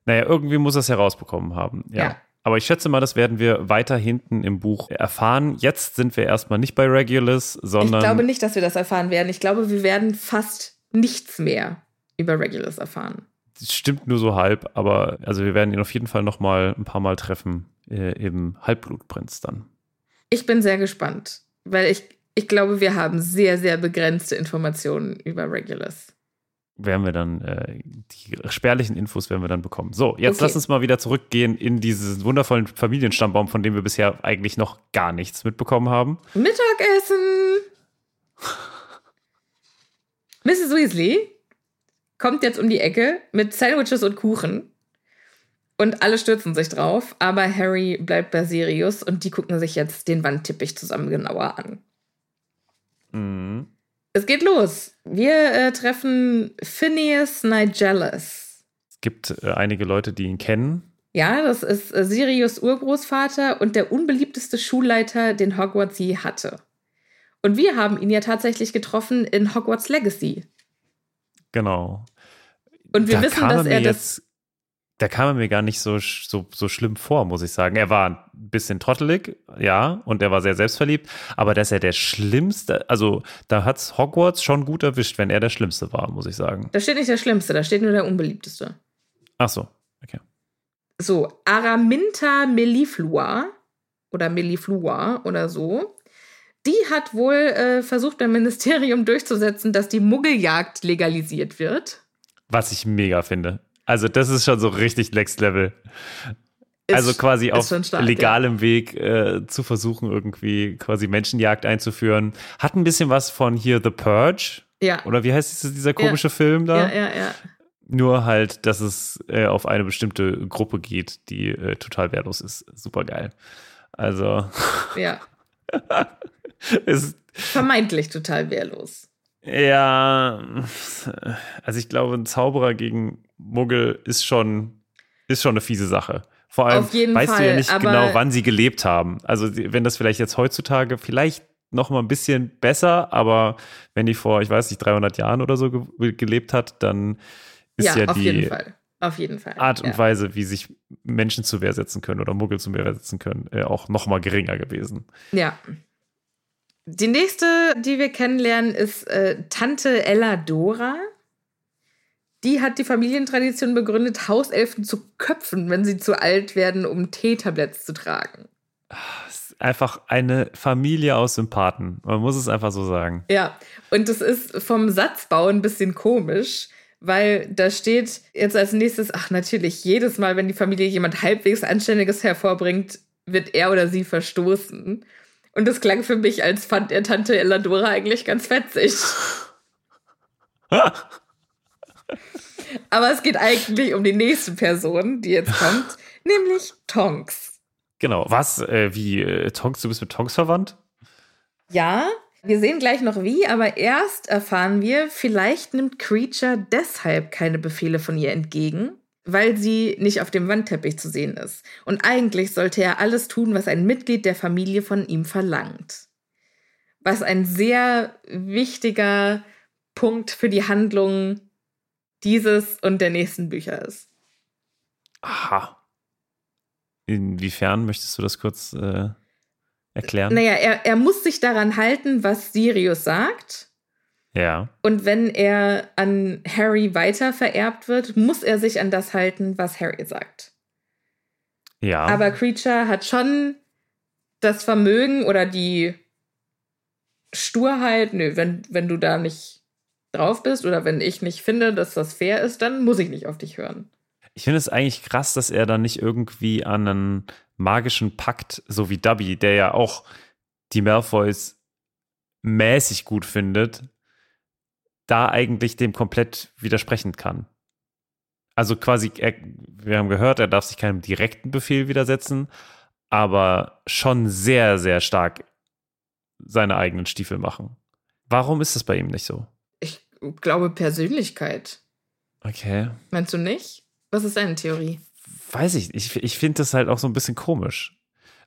Naja, irgendwie muss er es herausbekommen haben. Ja. Ja. Aber ich schätze mal, das werden wir weiter hinten im Buch erfahren. Jetzt sind wir erstmal nicht bei Regulus, sondern. ich glaube nicht, dass wir das erfahren werden. Ich glaube, wir werden fast nichts mehr über Regulus erfahren. Das stimmt nur so halb, aber also wir werden ihn auf jeden Fall noch mal ein paar Mal treffen äh, im Halbblutprinz dann. Ich bin sehr gespannt, weil ich, ich glaube, wir haben sehr, sehr begrenzte Informationen über Regulus. Werden wir dann äh, die spärlichen Infos werden wir dann bekommen. So, jetzt Okay. lass uns mal wieder zurückgehen in diesen wundervollen Familienstammbaum, von dem wir bisher eigentlich noch gar nichts mitbekommen haben. Mittagessen! Mrs. Weasley kommt jetzt um die Ecke mit Sandwiches und Kuchen. Und alle stürzen sich drauf, aber Harry bleibt bei Sirius und die gucken sich jetzt den Wandteppich zusammen genauer an. Mhm. Es geht los. Wir äh, treffen Phineas Nigellus. Es gibt äh, einige Leute, die ihn kennen. Ja, das ist äh, Sirius Urgroßvater und der unbeliebteste Schulleiter, den Hogwarts je hatte. Und wir haben ihn ja tatsächlich getroffen in Hogwarts Legacy. Genau. Und wir da wissen, dass er das. Da kam er mir gar nicht so, so, so schlimm vor, muss ich sagen. Er war ein bisschen trottelig, ja, und er war sehr selbstverliebt, aber dass er der Schlimmste, also da hat's Hogwarts schon gut erwischt, wenn er der Schlimmste war, muss ich sagen. Da steht nicht der Schlimmste, da steht nur der Unbeliebteste. Ach so, okay. So, Araminta melliflua oder melliflua oder so. Die hat wohl äh, versucht beim Ministerium durchzusetzen, dass die Muggeljagd legalisiert wird. Was ich mega finde. Also das ist schon so richtig Next Level. Ist- also quasi ist auf stark, legalem Weg äh, zu versuchen, irgendwie quasi Menschenjagd einzuführen. Hat ein bisschen was von hier The Purge. Ja. Oder wie heißt dieser komische Film da? Ja, ja, ja. Nur halt, dass es äh, auf eine bestimmte Gruppe geht, die äh, total wehrlos ist. Super geil. Also, Ja. es, Vermeintlich total wehrlos. Ja, also ich glaube, ein Zauberer gegen Muggel ist schon, ist schon eine fiese Sache. Vor allem weißt Fall, du ja nicht genau, wann sie gelebt haben. Also wenn das vielleicht jetzt heutzutage vielleicht noch mal ein bisschen besser, aber wenn die vor, ich weiß nicht, 300 Jahren oder so ge gelebt hat, dann ist ja, ja auf die jeden Fall. Auf jeden Fall. Art und ja. Weise, wie sich Menschen zu Wehr setzen können oder Muggel zu Wehr setzen können, äh, auch noch mal geringer gewesen. Ja. Die nächste, die wir kennenlernen, ist äh, Tante Ella Dora. Die hat die Familientradition begründet, Hauselfen zu köpfen, wenn sie zu alt werden, um Teetabletts zu tragen. Einfach eine Familie aus Sympathen. Man muss es einfach so sagen. Ja, und es ist vom Satzbau ein bisschen komisch, weil da steht jetzt als nächstes, ach natürlich, jedes Mal, wenn die Familie jemand halbwegs Anständiges hervorbringt, wird er oder sie verstoßen. Und das klang für mich, als fand er Tante Eladora eigentlich ganz fetzig. Aber es geht eigentlich um die nächste Person, die jetzt kommt, nämlich Tonks. Genau. Was? Äh, wie? Äh, Tonks, du bist mit Tonks verwandt? Ja, wir sehen gleich noch wie, aber erst erfahren wir, vielleicht nimmt Creature deshalb keine Befehle von ihr entgegen, weil sie nicht auf dem Wandteppich zu sehen ist. Und eigentlich sollte er alles tun, was ein Mitglied der Familie von ihm verlangt. Was ein sehr wichtiger Punkt für die Handlung dieses und der nächsten Bücher ist. Aha. Inwiefern möchtest du das kurz äh, erklären? Naja, er, er muss sich daran halten, was Sirius sagt. Ja. Und wenn er an Harry weiter vererbt wird, muss er sich an das halten, was Harry sagt. Ja. Aber Creature hat schon das Vermögen oder die Sturheit, nö, wenn, wenn du da nicht drauf bist oder wenn ich nicht finde, dass das fair ist, dann muss ich nicht auf dich hören. Ich finde es eigentlich krass, dass er dann nicht irgendwie an einen magischen Pakt, so wie Dubby, der ja auch die Malfoys mäßig gut findet, da eigentlich dem komplett widersprechen kann. Also quasi, er, wir haben gehört, er darf sich keinem direkten Befehl widersetzen, aber schon sehr, sehr stark seine eigenen Stiefel machen. Warum ist das bei ihm nicht so? Glaube Persönlichkeit. Okay. Meinst du nicht? Was ist deine Theorie? Weiß ich. Ich, ich finde das halt auch so ein bisschen komisch.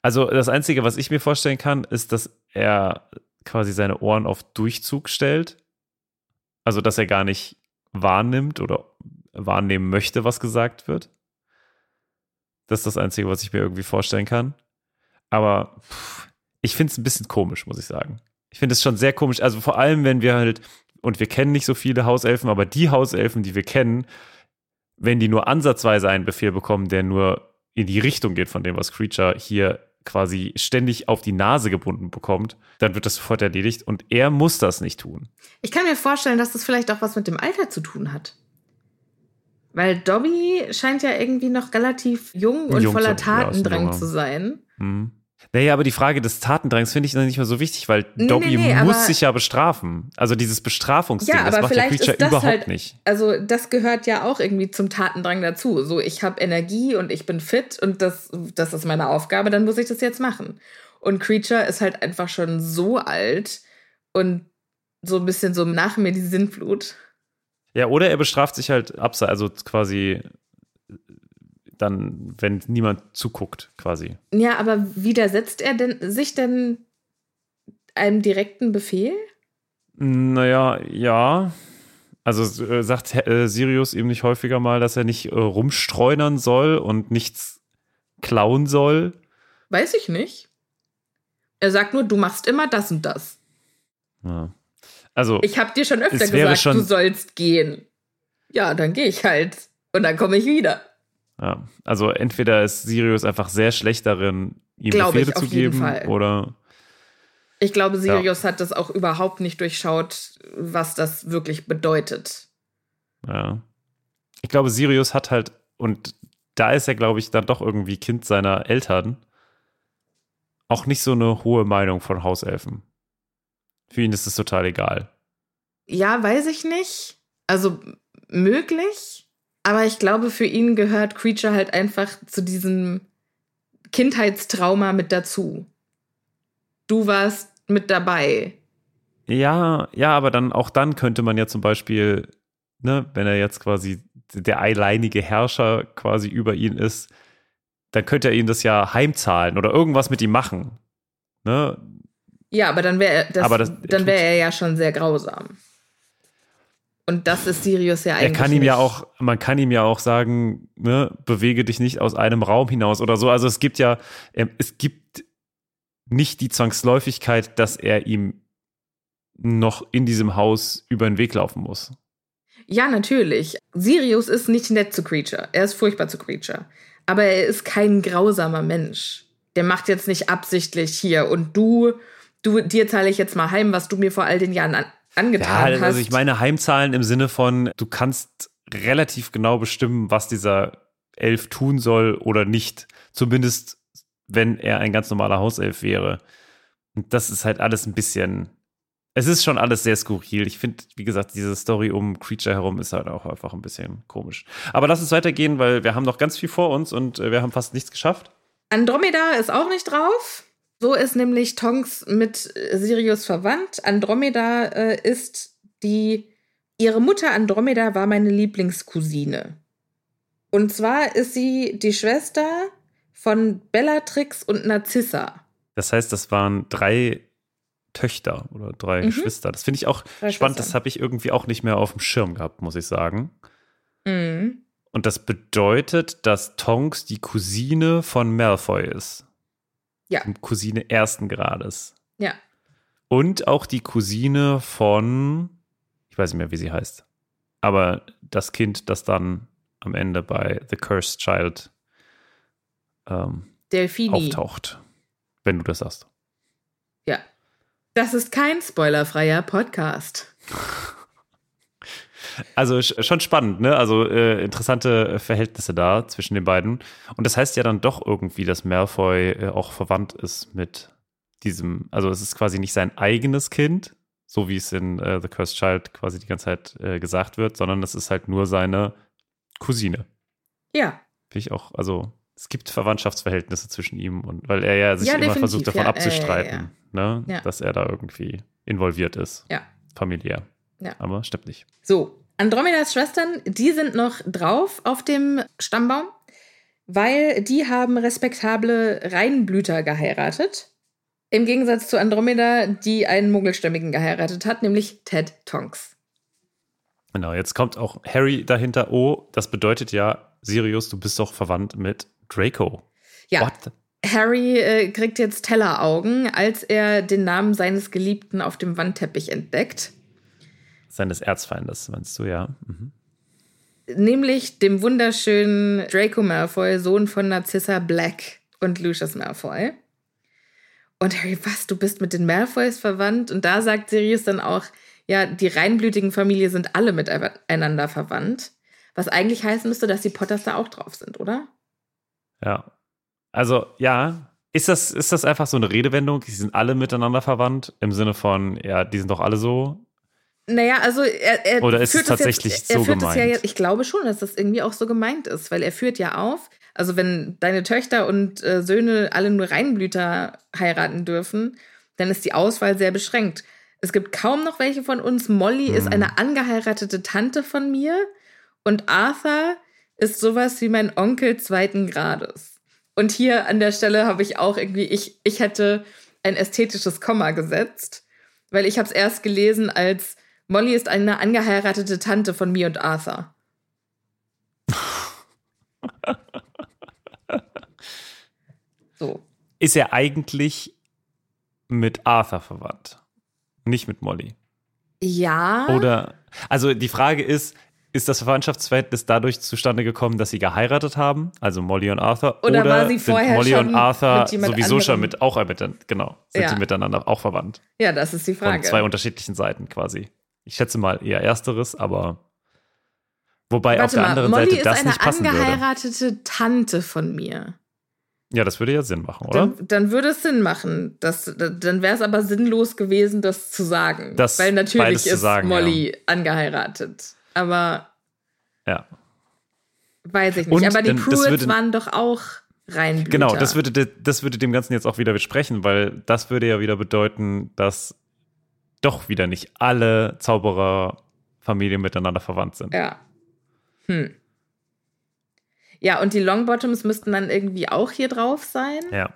Also das Einzige, was ich mir vorstellen kann, ist, dass er quasi seine Ohren auf Durchzug stellt. Also dass er gar nicht wahrnimmt oder wahrnehmen möchte, was gesagt wird. Das ist das Einzige, was ich mir irgendwie vorstellen kann. Aber ich finde es ein bisschen komisch, muss ich sagen. Ich finde es schon sehr komisch. Also vor allem, wenn wir halt und wir kennen nicht so viele Hauselfen, aber die Hauselfen, die wir kennen, wenn die nur ansatzweise einen Befehl bekommen, der nur in die Richtung geht von dem, was Creature hier quasi ständig auf die Nase gebunden bekommt, dann wird das sofort erledigt und er muss das nicht tun. Ich kann mir vorstellen, dass das vielleicht auch was mit dem Alter zu tun hat. Weil Dobby scheint ja irgendwie noch relativ jung und jung voller Tatendrang zu sein. Mhm. Naja, aber die Frage des Tatendrangs finde ich noch nicht mal so wichtig, weil nee, Dobby nee, nee, muss sich ja bestrafen. Also dieses Bestrafungsding, ja, das macht der Creature überhaupt halt, nicht. Also das gehört ja auch irgendwie zum Tatendrang dazu. So, ich habe Energie und ich bin fit und das, das ist meine Aufgabe, dann muss ich das jetzt machen. Und Creature ist halt einfach schon so alt und so ein bisschen so nach mir die Sinnflut. Ja, oder er bestraft sich halt abseits, also quasi dann, wenn niemand zuguckt, quasi. Ja, aber widersetzt er denn sich denn einem direkten Befehl? Naja, ja. Also äh, sagt äh, Sirius ihm nicht häufiger mal, dass er nicht äh, rumstreunern soll und nichts klauen soll? Weiß ich nicht. Er sagt nur, du machst immer das und das. Ja. Also. Ich habe dir schon öfter gesagt, schon du sollst gehen. Ja, dann gehe ich halt. Und dann komme ich wieder. Ja, also entweder ist Sirius einfach sehr schlecht darin, ihm Glaube Befehle ich, zu geben, oder. Ich glaube, Sirius ja. hat das auch überhaupt nicht durchschaut, was das wirklich bedeutet. Ja. Ich glaube, Sirius hat halt, und da ist er, glaube ich, dann doch irgendwie Kind seiner Eltern, auch nicht so eine hohe Meinung von Hauselfen. Für ihn ist es total egal. Ja, weiß ich nicht. Also möglich. Aber ich glaube, für ihn gehört Creature halt einfach zu diesem Kindheitstrauma mit dazu. Du warst mit dabei. Ja, ja, aber dann auch dann könnte man ja zum Beispiel, ne, wenn er jetzt quasi der alleinige Herrscher quasi über ihn ist, dann könnte er ihm das ja heimzahlen oder irgendwas mit ihm machen. Ne? Ja, aber dann wäre Aber das- dann wäre er ja schon sehr grausam. Und das ist Sirius ja eigentlich. Er kann ihm ja nicht. auch, man kann ihm ja auch sagen, ne, bewege dich nicht aus einem Raum hinaus oder so. Also es gibt ja, ähm, es gibt nicht die Zwangsläufigkeit, dass er ihm noch in diesem Haus über den Weg laufen muss. Ja, natürlich. Sirius ist nicht nett zu Creature. Er ist furchtbar zu Creature. Aber er ist kein grausamer Mensch. Der macht jetzt nicht absichtlich hier und du, du, dir zahle ich jetzt mal heim, was du mir vor all den Jahren an, Ja, angetan hast. also ich meine Heimzahlen im Sinne von, du kannst relativ genau bestimmen, was dieser Elf tun soll oder nicht. Zumindest, wenn er ein ganz normaler Hauself wäre. Und das ist halt alles ein bisschen. Es ist schon alles sehr skurril. Ich finde, wie gesagt, diese Story um Creature herum ist halt auch einfach ein bisschen komisch. Aber lass uns weitergehen, weil wir haben noch ganz viel vor uns und äh, wir haben fast nichts geschafft. Andromeda ist auch nicht drauf. So ist nämlich Tonks mit Sirius verwandt. Andromeda äh, ist die. Ihre Mutter Andromeda war meine Lieblingscousine. Und zwar ist sie die Schwester von Bellatrix und Narcissa. Das heißt, das waren drei Töchter oder drei Mhm. Geschwister. Das finde ich auch Drei spannend. Das habe ich irgendwie auch nicht mehr auf dem Schirm gehabt, muss ich sagen. Mhm. Und das bedeutet, dass Tonks die Cousine von Malfoy ist. Ja. Cousine ersten Grades. Ja. Und auch die Cousine von, ich weiß nicht mehr, wie sie heißt. Aber das Kind, das dann am Ende bei The Cursed Child ähm, Delphini. auftaucht. Wenn du das sagst. Ja. Das ist kein spoilerfreier Podcast. Also sch- schon spannend, ne? Also äh, interessante Verhältnisse da zwischen den beiden. Und das heißt ja dann doch irgendwie, dass Malfoy äh, auch verwandt ist mit diesem, also es ist quasi nicht sein eigenes Kind, so wie es in äh, The Cursed Child quasi die ganze Zeit äh, gesagt wird, sondern es ist halt nur seine Cousine. Ja. Finde ich auch, also es gibt Verwandtschaftsverhältnisse zwischen ihm und weil er ja sich Ja, immer versucht davon ja, abzustreiten, ne? Ja. dass er da irgendwie involviert ist, Ja. familiär. Ja. Aber stimmt nicht. So, Andromedas Schwestern, die sind noch drauf auf dem Stammbaum, weil die haben respektable Reinblüter geheiratet. Im Gegensatz zu Andromeda, die einen Muggelstämmigen geheiratet hat, nämlich Ted Tonks. Genau, jetzt kommt auch Harry dahinter. Oh, das bedeutet ja, Sirius, du bist doch verwandt mit Draco. Ja, What? Harry äh, kriegt jetzt Telleraugen, als er den Namen seines Geliebten auf dem Wandteppich entdeckt. Seines Erzfeindes, meinst du, ja? Mhm. Nämlich dem wunderschönen Draco Malfoy, Sohn von Narcissa Black und Lucius Malfoy. Und Harry, was, du bist mit den Malfoys verwandt? Und da sagt Sirius dann auch, ja, die reinblütigen Familie sind alle miteinander verwandt. Was eigentlich heißen müsste, dass die Potters da auch drauf sind, oder? Ja. Also, ja. Ist das, ist das einfach so eine Redewendung? Die sind alle miteinander verwandt? Im Sinne von, ja, die sind doch alle so? Naja, also er, er Oder ist führt es tatsächlich jetzt, er so ja, gemeint? jetzt- ich glaube schon, dass das irgendwie auch so gemeint ist, weil er führt ja auf, also wenn deine Töchter und äh, Söhne alle nur Reinblüter heiraten dürfen, dann ist die Auswahl sehr beschränkt. Es gibt kaum noch welche von uns. Molly ist Hm. eine angeheiratete Tante von mir und Arthur ist sowas wie mein Onkel zweiten Grades. Und hier an der Stelle habe ich auch irgendwie, ich, ich hätte ein ästhetisches Komma gesetzt, weil ich habe es erst gelesen als Molly ist eine angeheiratete Tante von mir und Arthur. So. Ist er eigentlich mit Arthur verwandt? Nicht mit Molly. Ja. Oder, also die Frage ist, ist das Verwandtschaftsverhältnis dadurch zustande gekommen, dass sie geheiratet haben, also Molly und Arthur? Oder war sie vorher sind Molly schon und Arthur sowieso schon anderem? mit, auch mit, genau, sind Ja. die miteinander auch verwandt? ja, das ist die Von Frage. zwei unterschiedlichen Seiten quasi. Ich schätze mal eher ersteres, aber wobei auf Warte der mal, anderen Molly Seite ist das eine nicht passen würde. angeheiratete Tante von mir. Ja, das würde ja Sinn machen, oder? Dann, dann würde es Sinn machen. Das, dann wäre es aber sinnlos gewesen, das zu sagen. Das Weil natürlich ist sagen, Molly angeheiratet. Aber ja. weiß ich nicht. Und aber die würde- waren doch auch Reinblüter. Genau, das würde, de- das würde dem Ganzen jetzt auch wieder widersprechen, weil das würde ja wieder bedeuten, dass doch wieder nicht alle Zaubererfamilien miteinander verwandt sind. Ja. Hm. Ja, und die Longbottoms müssten dann irgendwie auch hier drauf sein. Ja.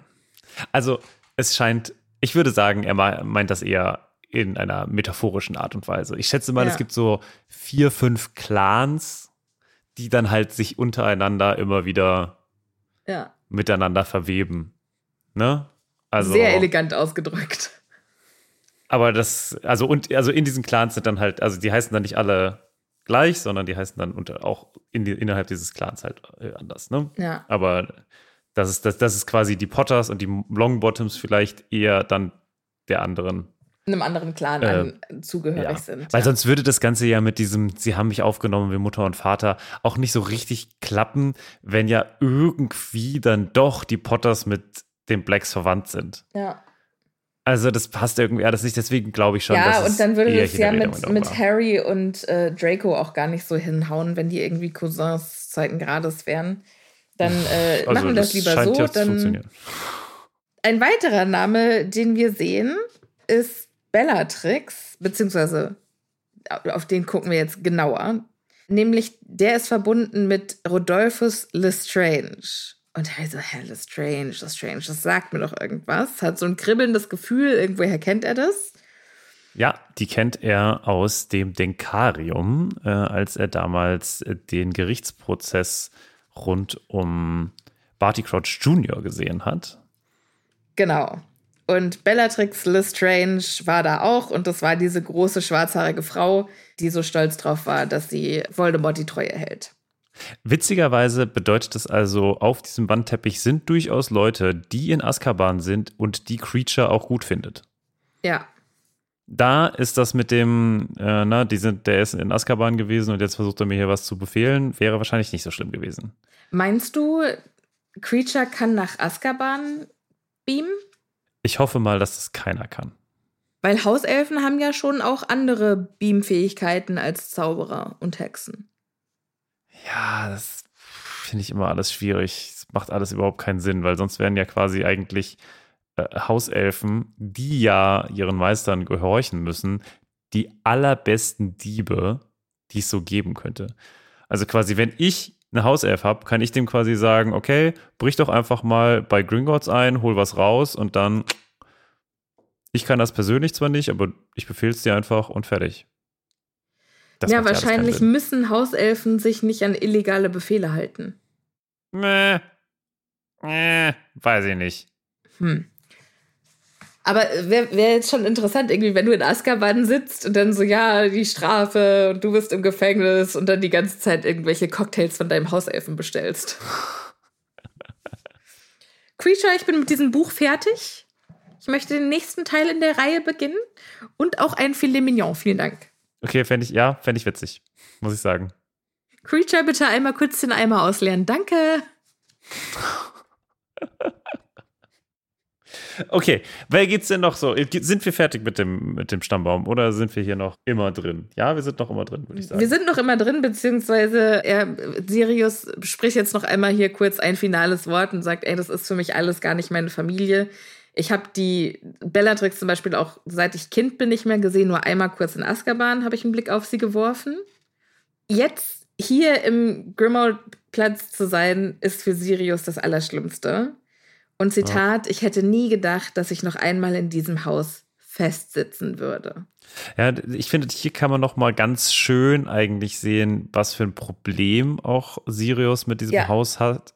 Also, es scheint, ich würde sagen, er meint das eher in einer metaphorischen Art und Weise. Ich schätze mal, ja. es gibt so vier, fünf Clans, die dann halt sich untereinander immer wieder ja. miteinander verweben. Ne? Also, Sehr elegant ausgedrückt. Aber das, also und also in diesen Clans sind dann halt, also die heißen dann nicht alle gleich, sondern die heißen dann unter, auch in die, innerhalb dieses Clans halt äh, anders, ne? Ja. Aber das ist, das, das ist quasi die Potters und die Longbottoms vielleicht eher dann der anderen einem anderen Clan äh, zugehörig ja. sind. Weil ja. sonst würde das Ganze ja mit diesem, sie haben mich aufgenommen wie Mutter und Vater, auch nicht so richtig klappen, wenn ja irgendwie dann doch die Potters mit den Blacks verwandt sind. Ja. Also das passt irgendwie ja, das nicht, deswegen glaube ich schon. Ja, und dann würde das ja mit, mit Harry und äh, Draco auch gar nicht so hinhauen, wenn die irgendwie Cousins zweiten Grades wären. Dann äh, also machen wir das, das lieber so. Dann ein weiterer Name, den wir sehen, ist Bellatrix, beziehungsweise auf den gucken wir jetzt genauer. Nämlich, der ist verbunden mit Rodolphus Lestrange. Und er so, hä, Lestrange, Lestrange, das sagt mir doch irgendwas. Hat so ein kribbelndes Gefühl, irgendwoher kennt er das. Ja, die kennt er aus dem Denkarium, äh, als er damals äh, den Gerichtsprozess rund um Barty Crouch Jr. gesehen hat. Genau. Und Bellatrix Lestrange war da auch und das war diese große schwarzhaarige Frau, die so stolz drauf war, dass sie Voldemort die Treue hält. Witzigerweise bedeutet es also, auf diesem Wandteppich sind durchaus Leute, die in Azkaban sind und die Creature auch gut findet. Ja. Da ist das mit dem, äh, na, die sind, der ist in Azkaban gewesen und jetzt versucht er mir hier was zu befehlen, wäre wahrscheinlich nicht so schlimm gewesen. Meinst du, Creature kann nach Azkaban beamen? Ich hoffe mal, dass das keiner kann. Weil Hauselfen haben ja schon auch andere Beamfähigkeiten als Zauberer und Hexen. Ja, das finde ich immer alles schwierig. Es macht alles überhaupt keinen Sinn, weil sonst wären ja quasi eigentlich äh, Hauselfen, die ja ihren Meistern gehorchen müssen, die allerbesten Diebe, die es so geben könnte. Also quasi, wenn ich eine Hauself habe, kann ich dem quasi sagen, okay, brich doch einfach mal bei Gringotts ein, hol was raus und dann, ich kann das persönlich zwar nicht, aber ich befehle es dir einfach und fertig. Das ja, wahrscheinlich müssen Hauselfen sich nicht an illegale Befehle halten. Meh. Meh, weiß ich nicht. Hm. Aber wäre wär jetzt schon interessant, irgendwie, wenn du in Azkaban sitzt und dann so, ja, die Strafe und du bist im Gefängnis und dann die ganze Zeit irgendwelche Cocktails von deinem Hauselfen bestellst. Creature, ich bin mit diesem Buch fertig. Ich möchte den nächsten Teil in der Reihe beginnen und auch ein Filet Mignon. Vielen Dank. Okay, fände ich, ja, fände ich witzig, muss ich sagen. Creature, bitte einmal kurz den Eimer ausleeren. Danke. Okay, wer geht's denn noch so? Sind wir fertig mit dem, mit dem Stammbaum oder sind wir hier noch immer drin? Ja, wir sind noch immer drin, würde ich sagen. Wir sind noch immer drin, beziehungsweise er, Sirius spricht jetzt noch einmal hier kurz ein finales Wort und sagt, ey, das ist für mich alles gar nicht meine Familie. Ich habe die Bellatrix zum Beispiel auch, seit ich Kind bin, nicht mehr gesehen, nur einmal kurz in Azkaban habe ich einen Blick auf sie geworfen. Jetzt hier im Grimmauld-Platz zu sein, ist für Sirius das Allerschlimmste. Und Zitat, ja. ich hätte nie gedacht, dass ich noch einmal in diesem Haus festsitzen würde. Ja, ich finde, hier kann man noch mal ganz schön eigentlich sehen, was für ein Problem auch Sirius mit diesem ja. Haus hat.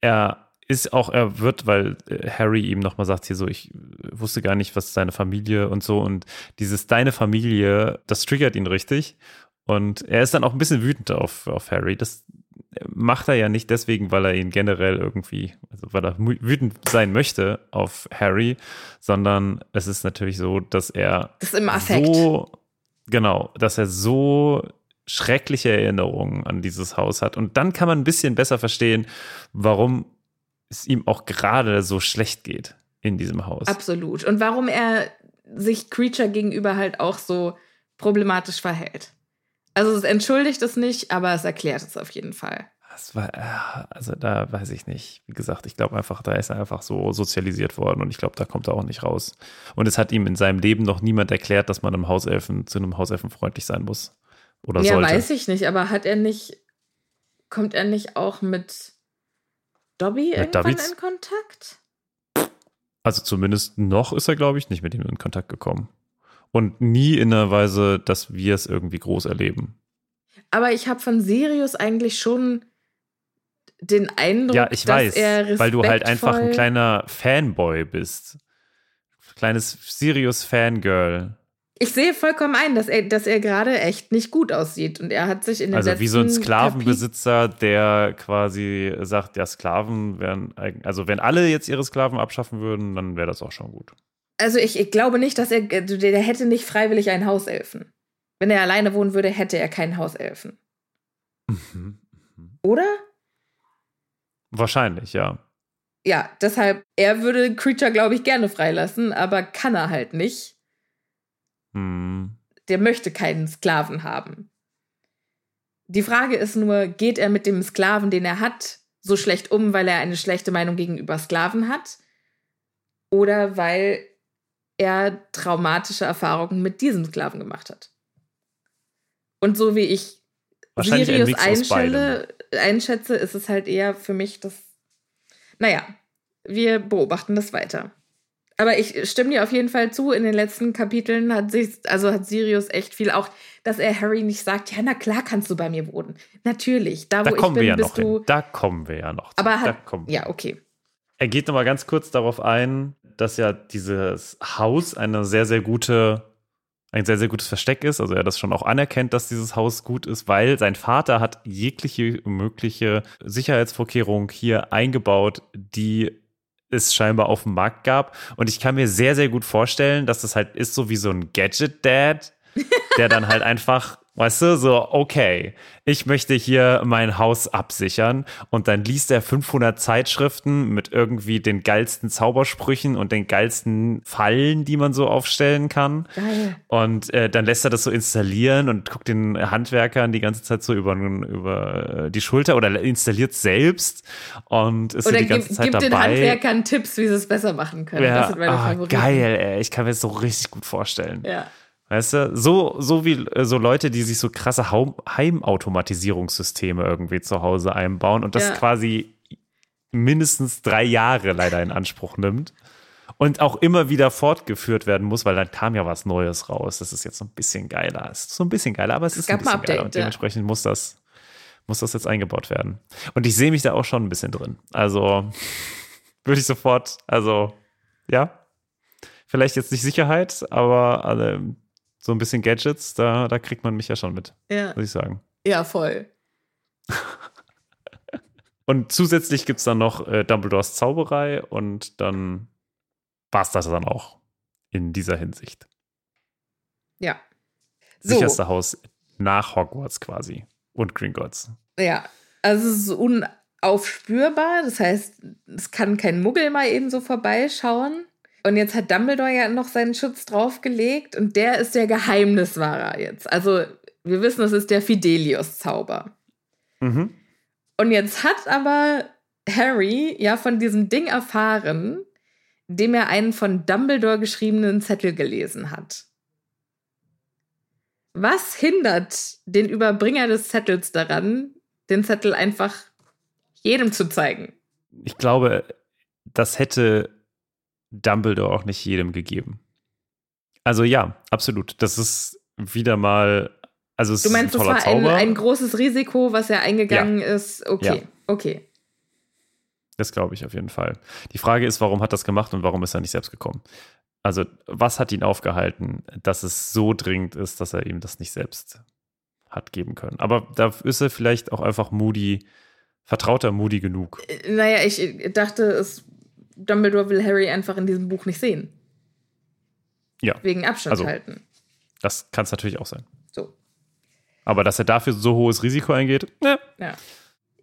Er ist auch, er wird, weil äh, Harry ihm noch mal sagt hier so, ich wusste gar nicht, was seine Familie und so. Und dieses deine Familie, das triggert ihn richtig. Und er ist dann auch ein bisschen wütend auf, auf Harry. Das macht er ja nicht deswegen, weil er ihn generell irgendwie, also weil er wütend sein möchte auf Harry, sondern es ist natürlich so, dass er das so genau, dass er so schreckliche Erinnerungen an dieses Haus hat. Und dann kann man ein bisschen besser verstehen, warum es ihm auch gerade so schlecht geht in diesem Haus. Absolut. Und warum er sich Creature gegenüber halt auch so problematisch verhält. Also es entschuldigt es nicht, aber es erklärt es auf jeden Fall. Das war, äh, also da weiß ich nicht. Wie gesagt, ich glaube einfach, da ist er einfach so sozialisiert worden und ich glaube, da kommt er auch nicht raus. Und es hat ihm in seinem Leben noch niemand erklärt, dass man einem Hauselfen zu einem Hauselfen freundlich sein muss. Oder ja, sollte. weiß ich nicht, aber hat er nicht, kommt er nicht auch mit Dobby Mit irgendwann Davids? in Kontakt? Also zumindest noch ist er, glaube ich, nicht mit ihm in Kontakt gekommen. Und nie in einer Weise, dass wir es irgendwie groß erleben. Aber ich habe von Sirius eigentlich schon den Eindruck, Ja, ich dass weiß, er weil du halt einfach ein kleiner Fanboy bist. Kleines Sirius-Fangirl. Ich sehe vollkommen ein, dass er, dass er gerade echt nicht gut aussieht. Und er hat sich in den Also wie so ein Sklavenbesitzer, der quasi sagt, ja, Sklaven wären, also wenn alle jetzt ihre Sklaven abschaffen würden, dann wäre das auch schon gut. Also ich, ich glaube nicht, dass er, also der hätte nicht freiwillig einen Hauselfen. Wenn er alleine wohnen würde, hätte er keinen Hauselfen. Mhm. Oder? Wahrscheinlich, ja. Ja, deshalb, er würde Creature, glaube ich, gerne freilassen, aber kann er halt nicht. Hm. Der möchte keinen Sklaven haben. Die Frage ist nur, geht er mit dem Sklaven, den er hat, so schlecht um, weil er eine schlechte Meinung gegenüber Sklaven hat? Oder weil er traumatische Erfahrungen mit diesem Sklaven gemacht hat? Und so wie ich ein Sirius einschätze, einschätze, ist es halt eher für mich das. Naja, wir beobachten das weiter. Aber ich stimme dir auf jeden Fall zu, in den letzten Kapiteln hat sich, also hat Sirius echt viel auch, dass er Harry nicht sagt, ja, na klar kannst du bei mir wohnen. Natürlich, da wo Da ich kommen bin, wir ja bist noch du. hin. Da kommen wir ja noch. zu. aber da hat, kommen wir. ja, okay. Er geht nochmal ganz kurz darauf ein, dass ja dieses Haus eine sehr, sehr gute, ein sehr, sehr gutes Versteck ist. Also er das schon auch anerkennt, dass dieses Haus gut ist, weil sein Vater hat jegliche mögliche Sicherheitsvorkehrung hier eingebaut, die es scheinbar auf dem Markt gab. Und ich kann mir sehr, sehr gut vorstellen, dass das halt ist so wie so ein Gadget-Dad, der dann halt einfach, weißt du, so, okay, ich möchte hier mein Haus absichern und dann liest er 500 Zeitschriften mit irgendwie den geilsten Zaubersprüchen und den geilsten Fallen, die man so aufstellen kann. Geil. Und äh, dann lässt er das so installieren und guckt den Handwerkern die ganze Zeit so über, über die Schulter oder installiert selbst und ist Oder so die ganze gibt, Zeit gibt den dabei. Handwerkern Tipps, wie sie es besser machen können. das ja, sind meine ah, Favoriten. geil, ey. Ich kann mir das so richtig gut vorstellen. Ja. Weißt du, so, so wie äh, so Leute, die sich so krasse Heimautomatisierungssysteme irgendwie zu Hause einbauen und das Ja. quasi mindestens drei Jahre leider in Anspruch nimmt und auch immer wieder fortgeführt werden muss, weil dann kam ja was Neues raus. Das ist jetzt so ein bisschen geiler. Es ist so ein bisschen geiler, aber es, ist ein bisschen geiler Update, und ja. dementsprechend muss das, muss das jetzt eingebaut werden. Und ich sehe mich da auch schon ein bisschen drin. Also würde ich sofort, also ja, vielleicht jetzt nicht Sicherheit, aber äh, so ein bisschen Gadgets, da, da kriegt man mich ja schon mit, Ja. muss ich sagen. ja, voll. Und zusätzlich gibt es dann noch äh, Dumbledores Zauberei und dann war es das dann auch in dieser Hinsicht. Ja. So. Sicherste Haus nach Hogwarts quasi und Gringotts. Ja, also es ist unaufspürbar. Das heißt, es kann kein Muggel mal eben so vorbeischauen. Und jetzt hat Dumbledore ja noch seinen Schutz draufgelegt und der ist der Geheimniswahrer jetzt. Also wir wissen, es ist der Fidelius-Zauber. Mhm. Und jetzt hat aber Harry ja von diesem Ding erfahren, dem er einen von Dumbledore geschriebenen Zettel gelesen hat. Was hindert den Überbringer des Zettels daran, den Zettel einfach jedem zu zeigen? Ich glaube, das hätte Dumbledore auch nicht jedem gegeben. Also ja, absolut. Das ist wieder mal, also es Du meinst, ist das war ein, ein großes Risiko, was er eingegangen ist? Okay, Ja. okay. Das glaube ich auf jeden Fall. Die Frage ist, warum hat er das gemacht und warum ist er nicht selbst gekommen? Also, was hat ihn aufgehalten, dass es so dringend ist, dass er ihm das nicht selbst hat geben können? Aber da ist er vielleicht auch einfach Moody, vertrauter Moody genug. Äh, Naja, ich dachte, es, Dumbledore will Harry einfach in diesem Buch nicht sehen. Ja, Wegen Abstand Also- halten. das kann es natürlich auch sein. So. Aber dass er dafür so hohes Risiko eingeht, ne, Ja.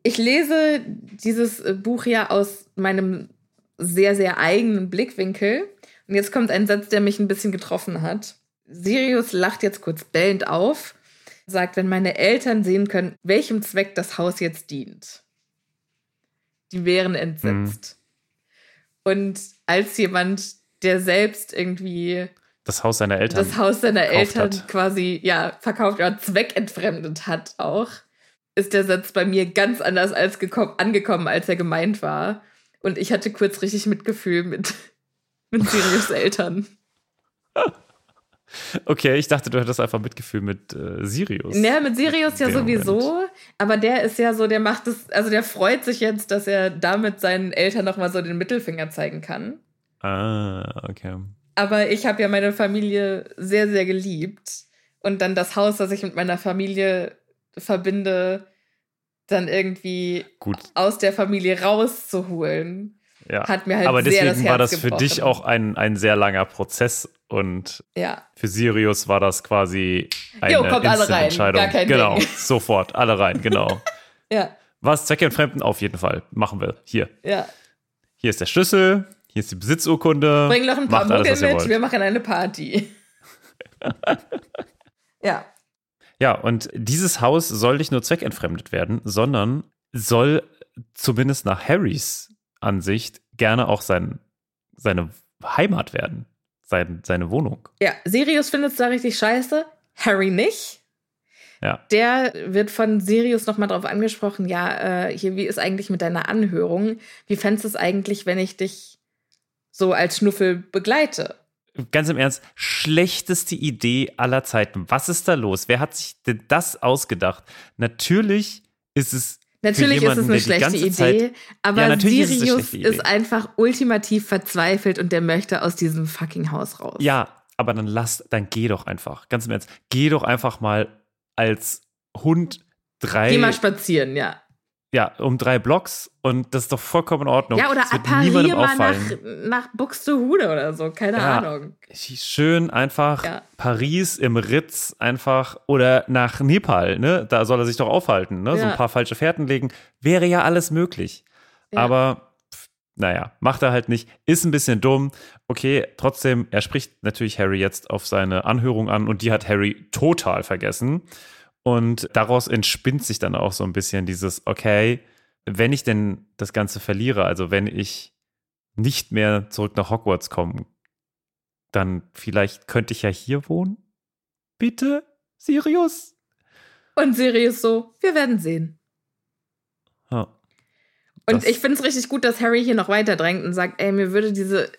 Ich lese dieses äh, Buch ja aus meinem sehr, sehr eigenen Blickwinkel. Und jetzt kommt ein Satz, der mich ein bisschen getroffen hat. Sirius lacht jetzt kurz bellend auf, sagt, wenn meine Eltern sehen können, welchem Zweck das Haus jetzt dient, die wären entsetzt. Mhm. Und als jemand, der selbst irgendwie das Haus seiner Eltern das Haus seiner Eltern hat. quasi ja verkauft oder zweckentfremdet hat auch, ist der Satz bei mir ganz anders als angekommen, als er gemeint war. Und ich hatte kurz richtig Mitgefühl mit, mit Sirius Eltern. Okay, ich dachte, du hättest einfach Mitgefühl mit äh, Sirius. Ja, mit Sirius ja sowieso. Moment. Aber der ist ja so, der macht es, also der freut sich jetzt, dass er damit seinen Eltern nochmal so den Mittelfinger zeigen kann. Ah, okay. Aber ich habe ja meine Familie sehr, sehr geliebt. Und dann das Haus, das ich mit meiner Familie verbinde, dann irgendwie Gut. aus der Familie rauszuholen. Ja. Hat mir halt Aber deswegen das war das gebrochen. für dich auch ein, ein sehr langer Prozess und ja. für Sirius war das quasi eine jo, kommt alle rein. Entscheidung. Gar kein genau, Ding. sofort, alle rein, genau. ja. Was Zweckentfremden? Auf jeden Fall. Machen wir. Hier. Ja. Hier ist der Schlüssel, hier ist die Besitzurkunde. Bring noch ein paar Muckel mit, wir machen eine Party. ja. Ja, und dieses Haus soll nicht nur zweckentfremdet werden, sondern soll zumindest nach Harrys Ansicht gerne auch sein, seine Heimat werden, sein, seine Wohnung. Ja, Sirius findet es da richtig scheiße, Harry nicht. Ja. Der wird von Sirius nochmal drauf angesprochen, ja, äh, hier, wie ist eigentlich mit deiner Anhörung? Wie fändest du es eigentlich, wenn ich dich so als Schnuffel begleite. Ganz im Ernst, schlechteste Idee aller Zeiten. Was ist da los? Wer hat sich denn das ausgedacht? Natürlich ist es. Natürlich jemanden, ist es eine schlechte Idee, Zeit, aber ja, Sirius ist, ist, einfach ultimativ verzweifelt und der möchte aus diesem fucking Haus raus. Ja, aber dann lass, dann geh doch einfach. Ganz im Ernst, geh doch einfach mal als Hund drei. Geh mal spazieren, ja ja, um drei Blocks und das ist doch vollkommen in Ordnung. Ja, oder apparier mal nach, nach Buxtehude oder so, keine ja, Ahnung. Schön einfach ja. Paris im Ritz einfach oder nach Nepal, ne? Da soll er sich doch aufhalten, ne? Ja. So ein paar falsche Fährten legen. Wäre ja alles möglich. Aber pff, naja, macht er halt nicht. Ist ein bisschen dumm. Okay, trotzdem, er spricht natürlich Harry jetzt auf seine Anhörung an und die hat Harry total vergessen. Und daraus entspinnt sich dann auch so ein bisschen dieses, okay, wenn ich denn das Ganze verliere, also wenn ich nicht mehr zurück nach Hogwarts komme, dann vielleicht könnte ich ja hier wohnen? Bitte, Sirius? Und Sirius so, wir werden sehen. Ja. Und ich finde es richtig gut, dass Harry hier noch weiter drängt und sagt, ey, mir würde diese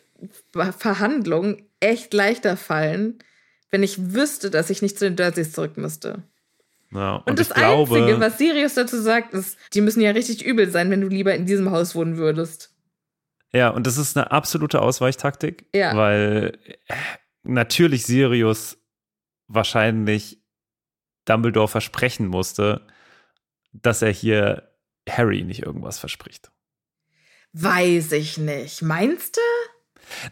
Verhandlung echt leichter fallen, wenn ich wüsste, dass ich nicht zu den Dursleys zurück müsste. Ja, und, und das glaube, Einzige, was Sirius dazu sagt, ist, die müssen ja richtig übel sein, wenn du lieber in diesem Haus wohnen würdest. Ja, und das ist eine absolute Ausweichtaktik, ja. weil äh, natürlich Sirius wahrscheinlich Dumbledore versprechen musste, dass er hier Harry nicht irgendwas verspricht. Weiß ich nicht. Meinst du?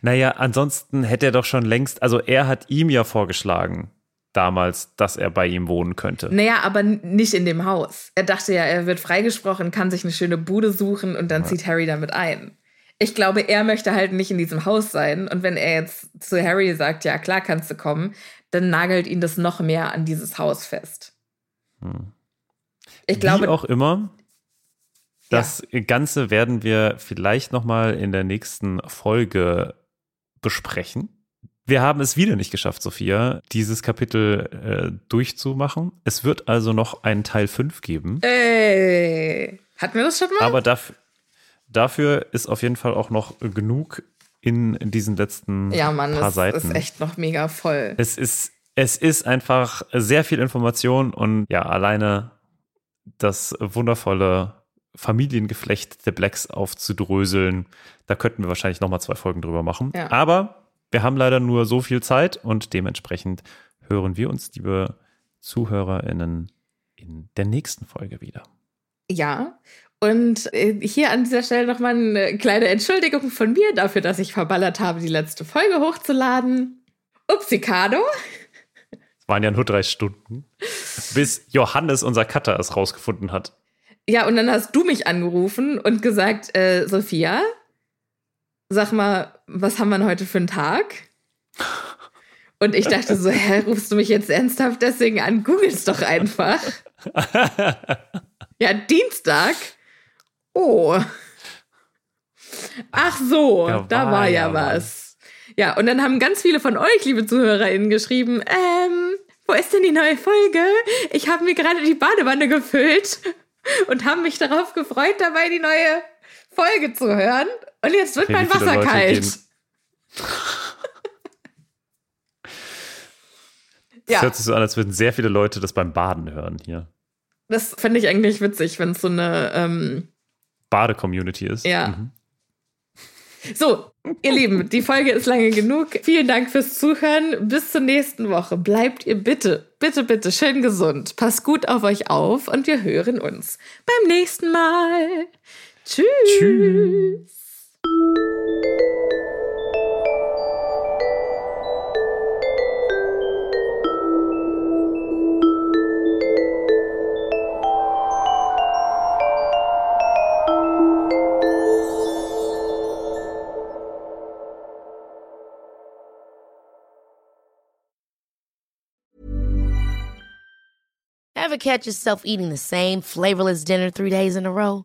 Naja, ansonsten hätte er doch schon längst, also er hat ihm ja vorgeschlagen, damals, dass er bei ihm wohnen könnte. Naja, aber nicht in dem Haus. Er dachte ja, er wird freigesprochen, kann sich eine schöne Bude suchen und dann ja. zieht Harry damit ein. Ich glaube, er möchte halt nicht in diesem Haus sein. Und wenn er jetzt zu Harry sagt, ja klar kannst du kommen, dann nagelt ihn das noch mehr an dieses Haus fest. Hm. Ich glaube. Wie auch immer. Das ja. Ganze werden wir vielleicht noch mal in der nächsten Folge besprechen. Wir haben es wieder nicht geschafft, Sophia, dieses Kapitel äh, durchzumachen. Es wird also noch einen Teil 5 geben. Ey, hatten wir das schon mal? Aber dafür, dafür ist auf jeden Fall auch noch genug in, diesen letzten ja, Mann, paar Seiten. Ja, Mann, ist echt noch mega voll. Es ist, es ist einfach sehr viel Information und ja, alleine das wundervolle Familiengeflecht der Blacks aufzudröseln. Da könnten wir wahrscheinlich noch mal zwei Folgen drüber machen. Ja. Aber wir haben leider nur so viel Zeit und dementsprechend hören wir uns, liebe ZuhörerInnen, in der nächsten Folge wieder. Ja, und äh, hier an dieser Stelle nochmal eine kleine Entschuldigung von mir dafür, dass ich verballert habe, die letzte Folge hochzuladen. Upsikado. Es waren ja nur drei Stunden, bis Johannes, unser Cutter, es rausgefunden hat. Ja, und dann hast du mich angerufen und gesagt, äh, Sophia, sag mal, was haben wir heute für einen Tag? Und ich dachte so, hä, rufst du mich jetzt ernsthaft deswegen an? Googles doch einfach. ja, Dienstag. Oh. Ach so, Ja, da war war ja ja was. Ja, und dann haben ganz viele von euch, liebe ZuhörerInnen, geschrieben, ähm, wo ist denn die neue Folge? Ich habe mir gerade die Badewanne gefüllt und haben mich darauf gefreut, dabei die neue Folge zu hören. Und jetzt wird Okay, mein Wasser Leute kalt. Es Ja, hört sich so an, als würden sehr viele Leute das beim Baden hören hier. das fände ich eigentlich witzig, wenn es so eine, ähm, Bade-Community ist. Ja. Mhm. So, ihr Lieben, die Folge ist lange genug. Vielen Dank fürs Zuhören. Bis zur nächsten Woche. Bleibt ihr bitte, bitte, bitte schön gesund. Passt gut auf euch auf und wir hören uns beim nächsten Mal. Tschüss. Tschüss. Ever catch yourself eating the same flavorless dinner three days in a row?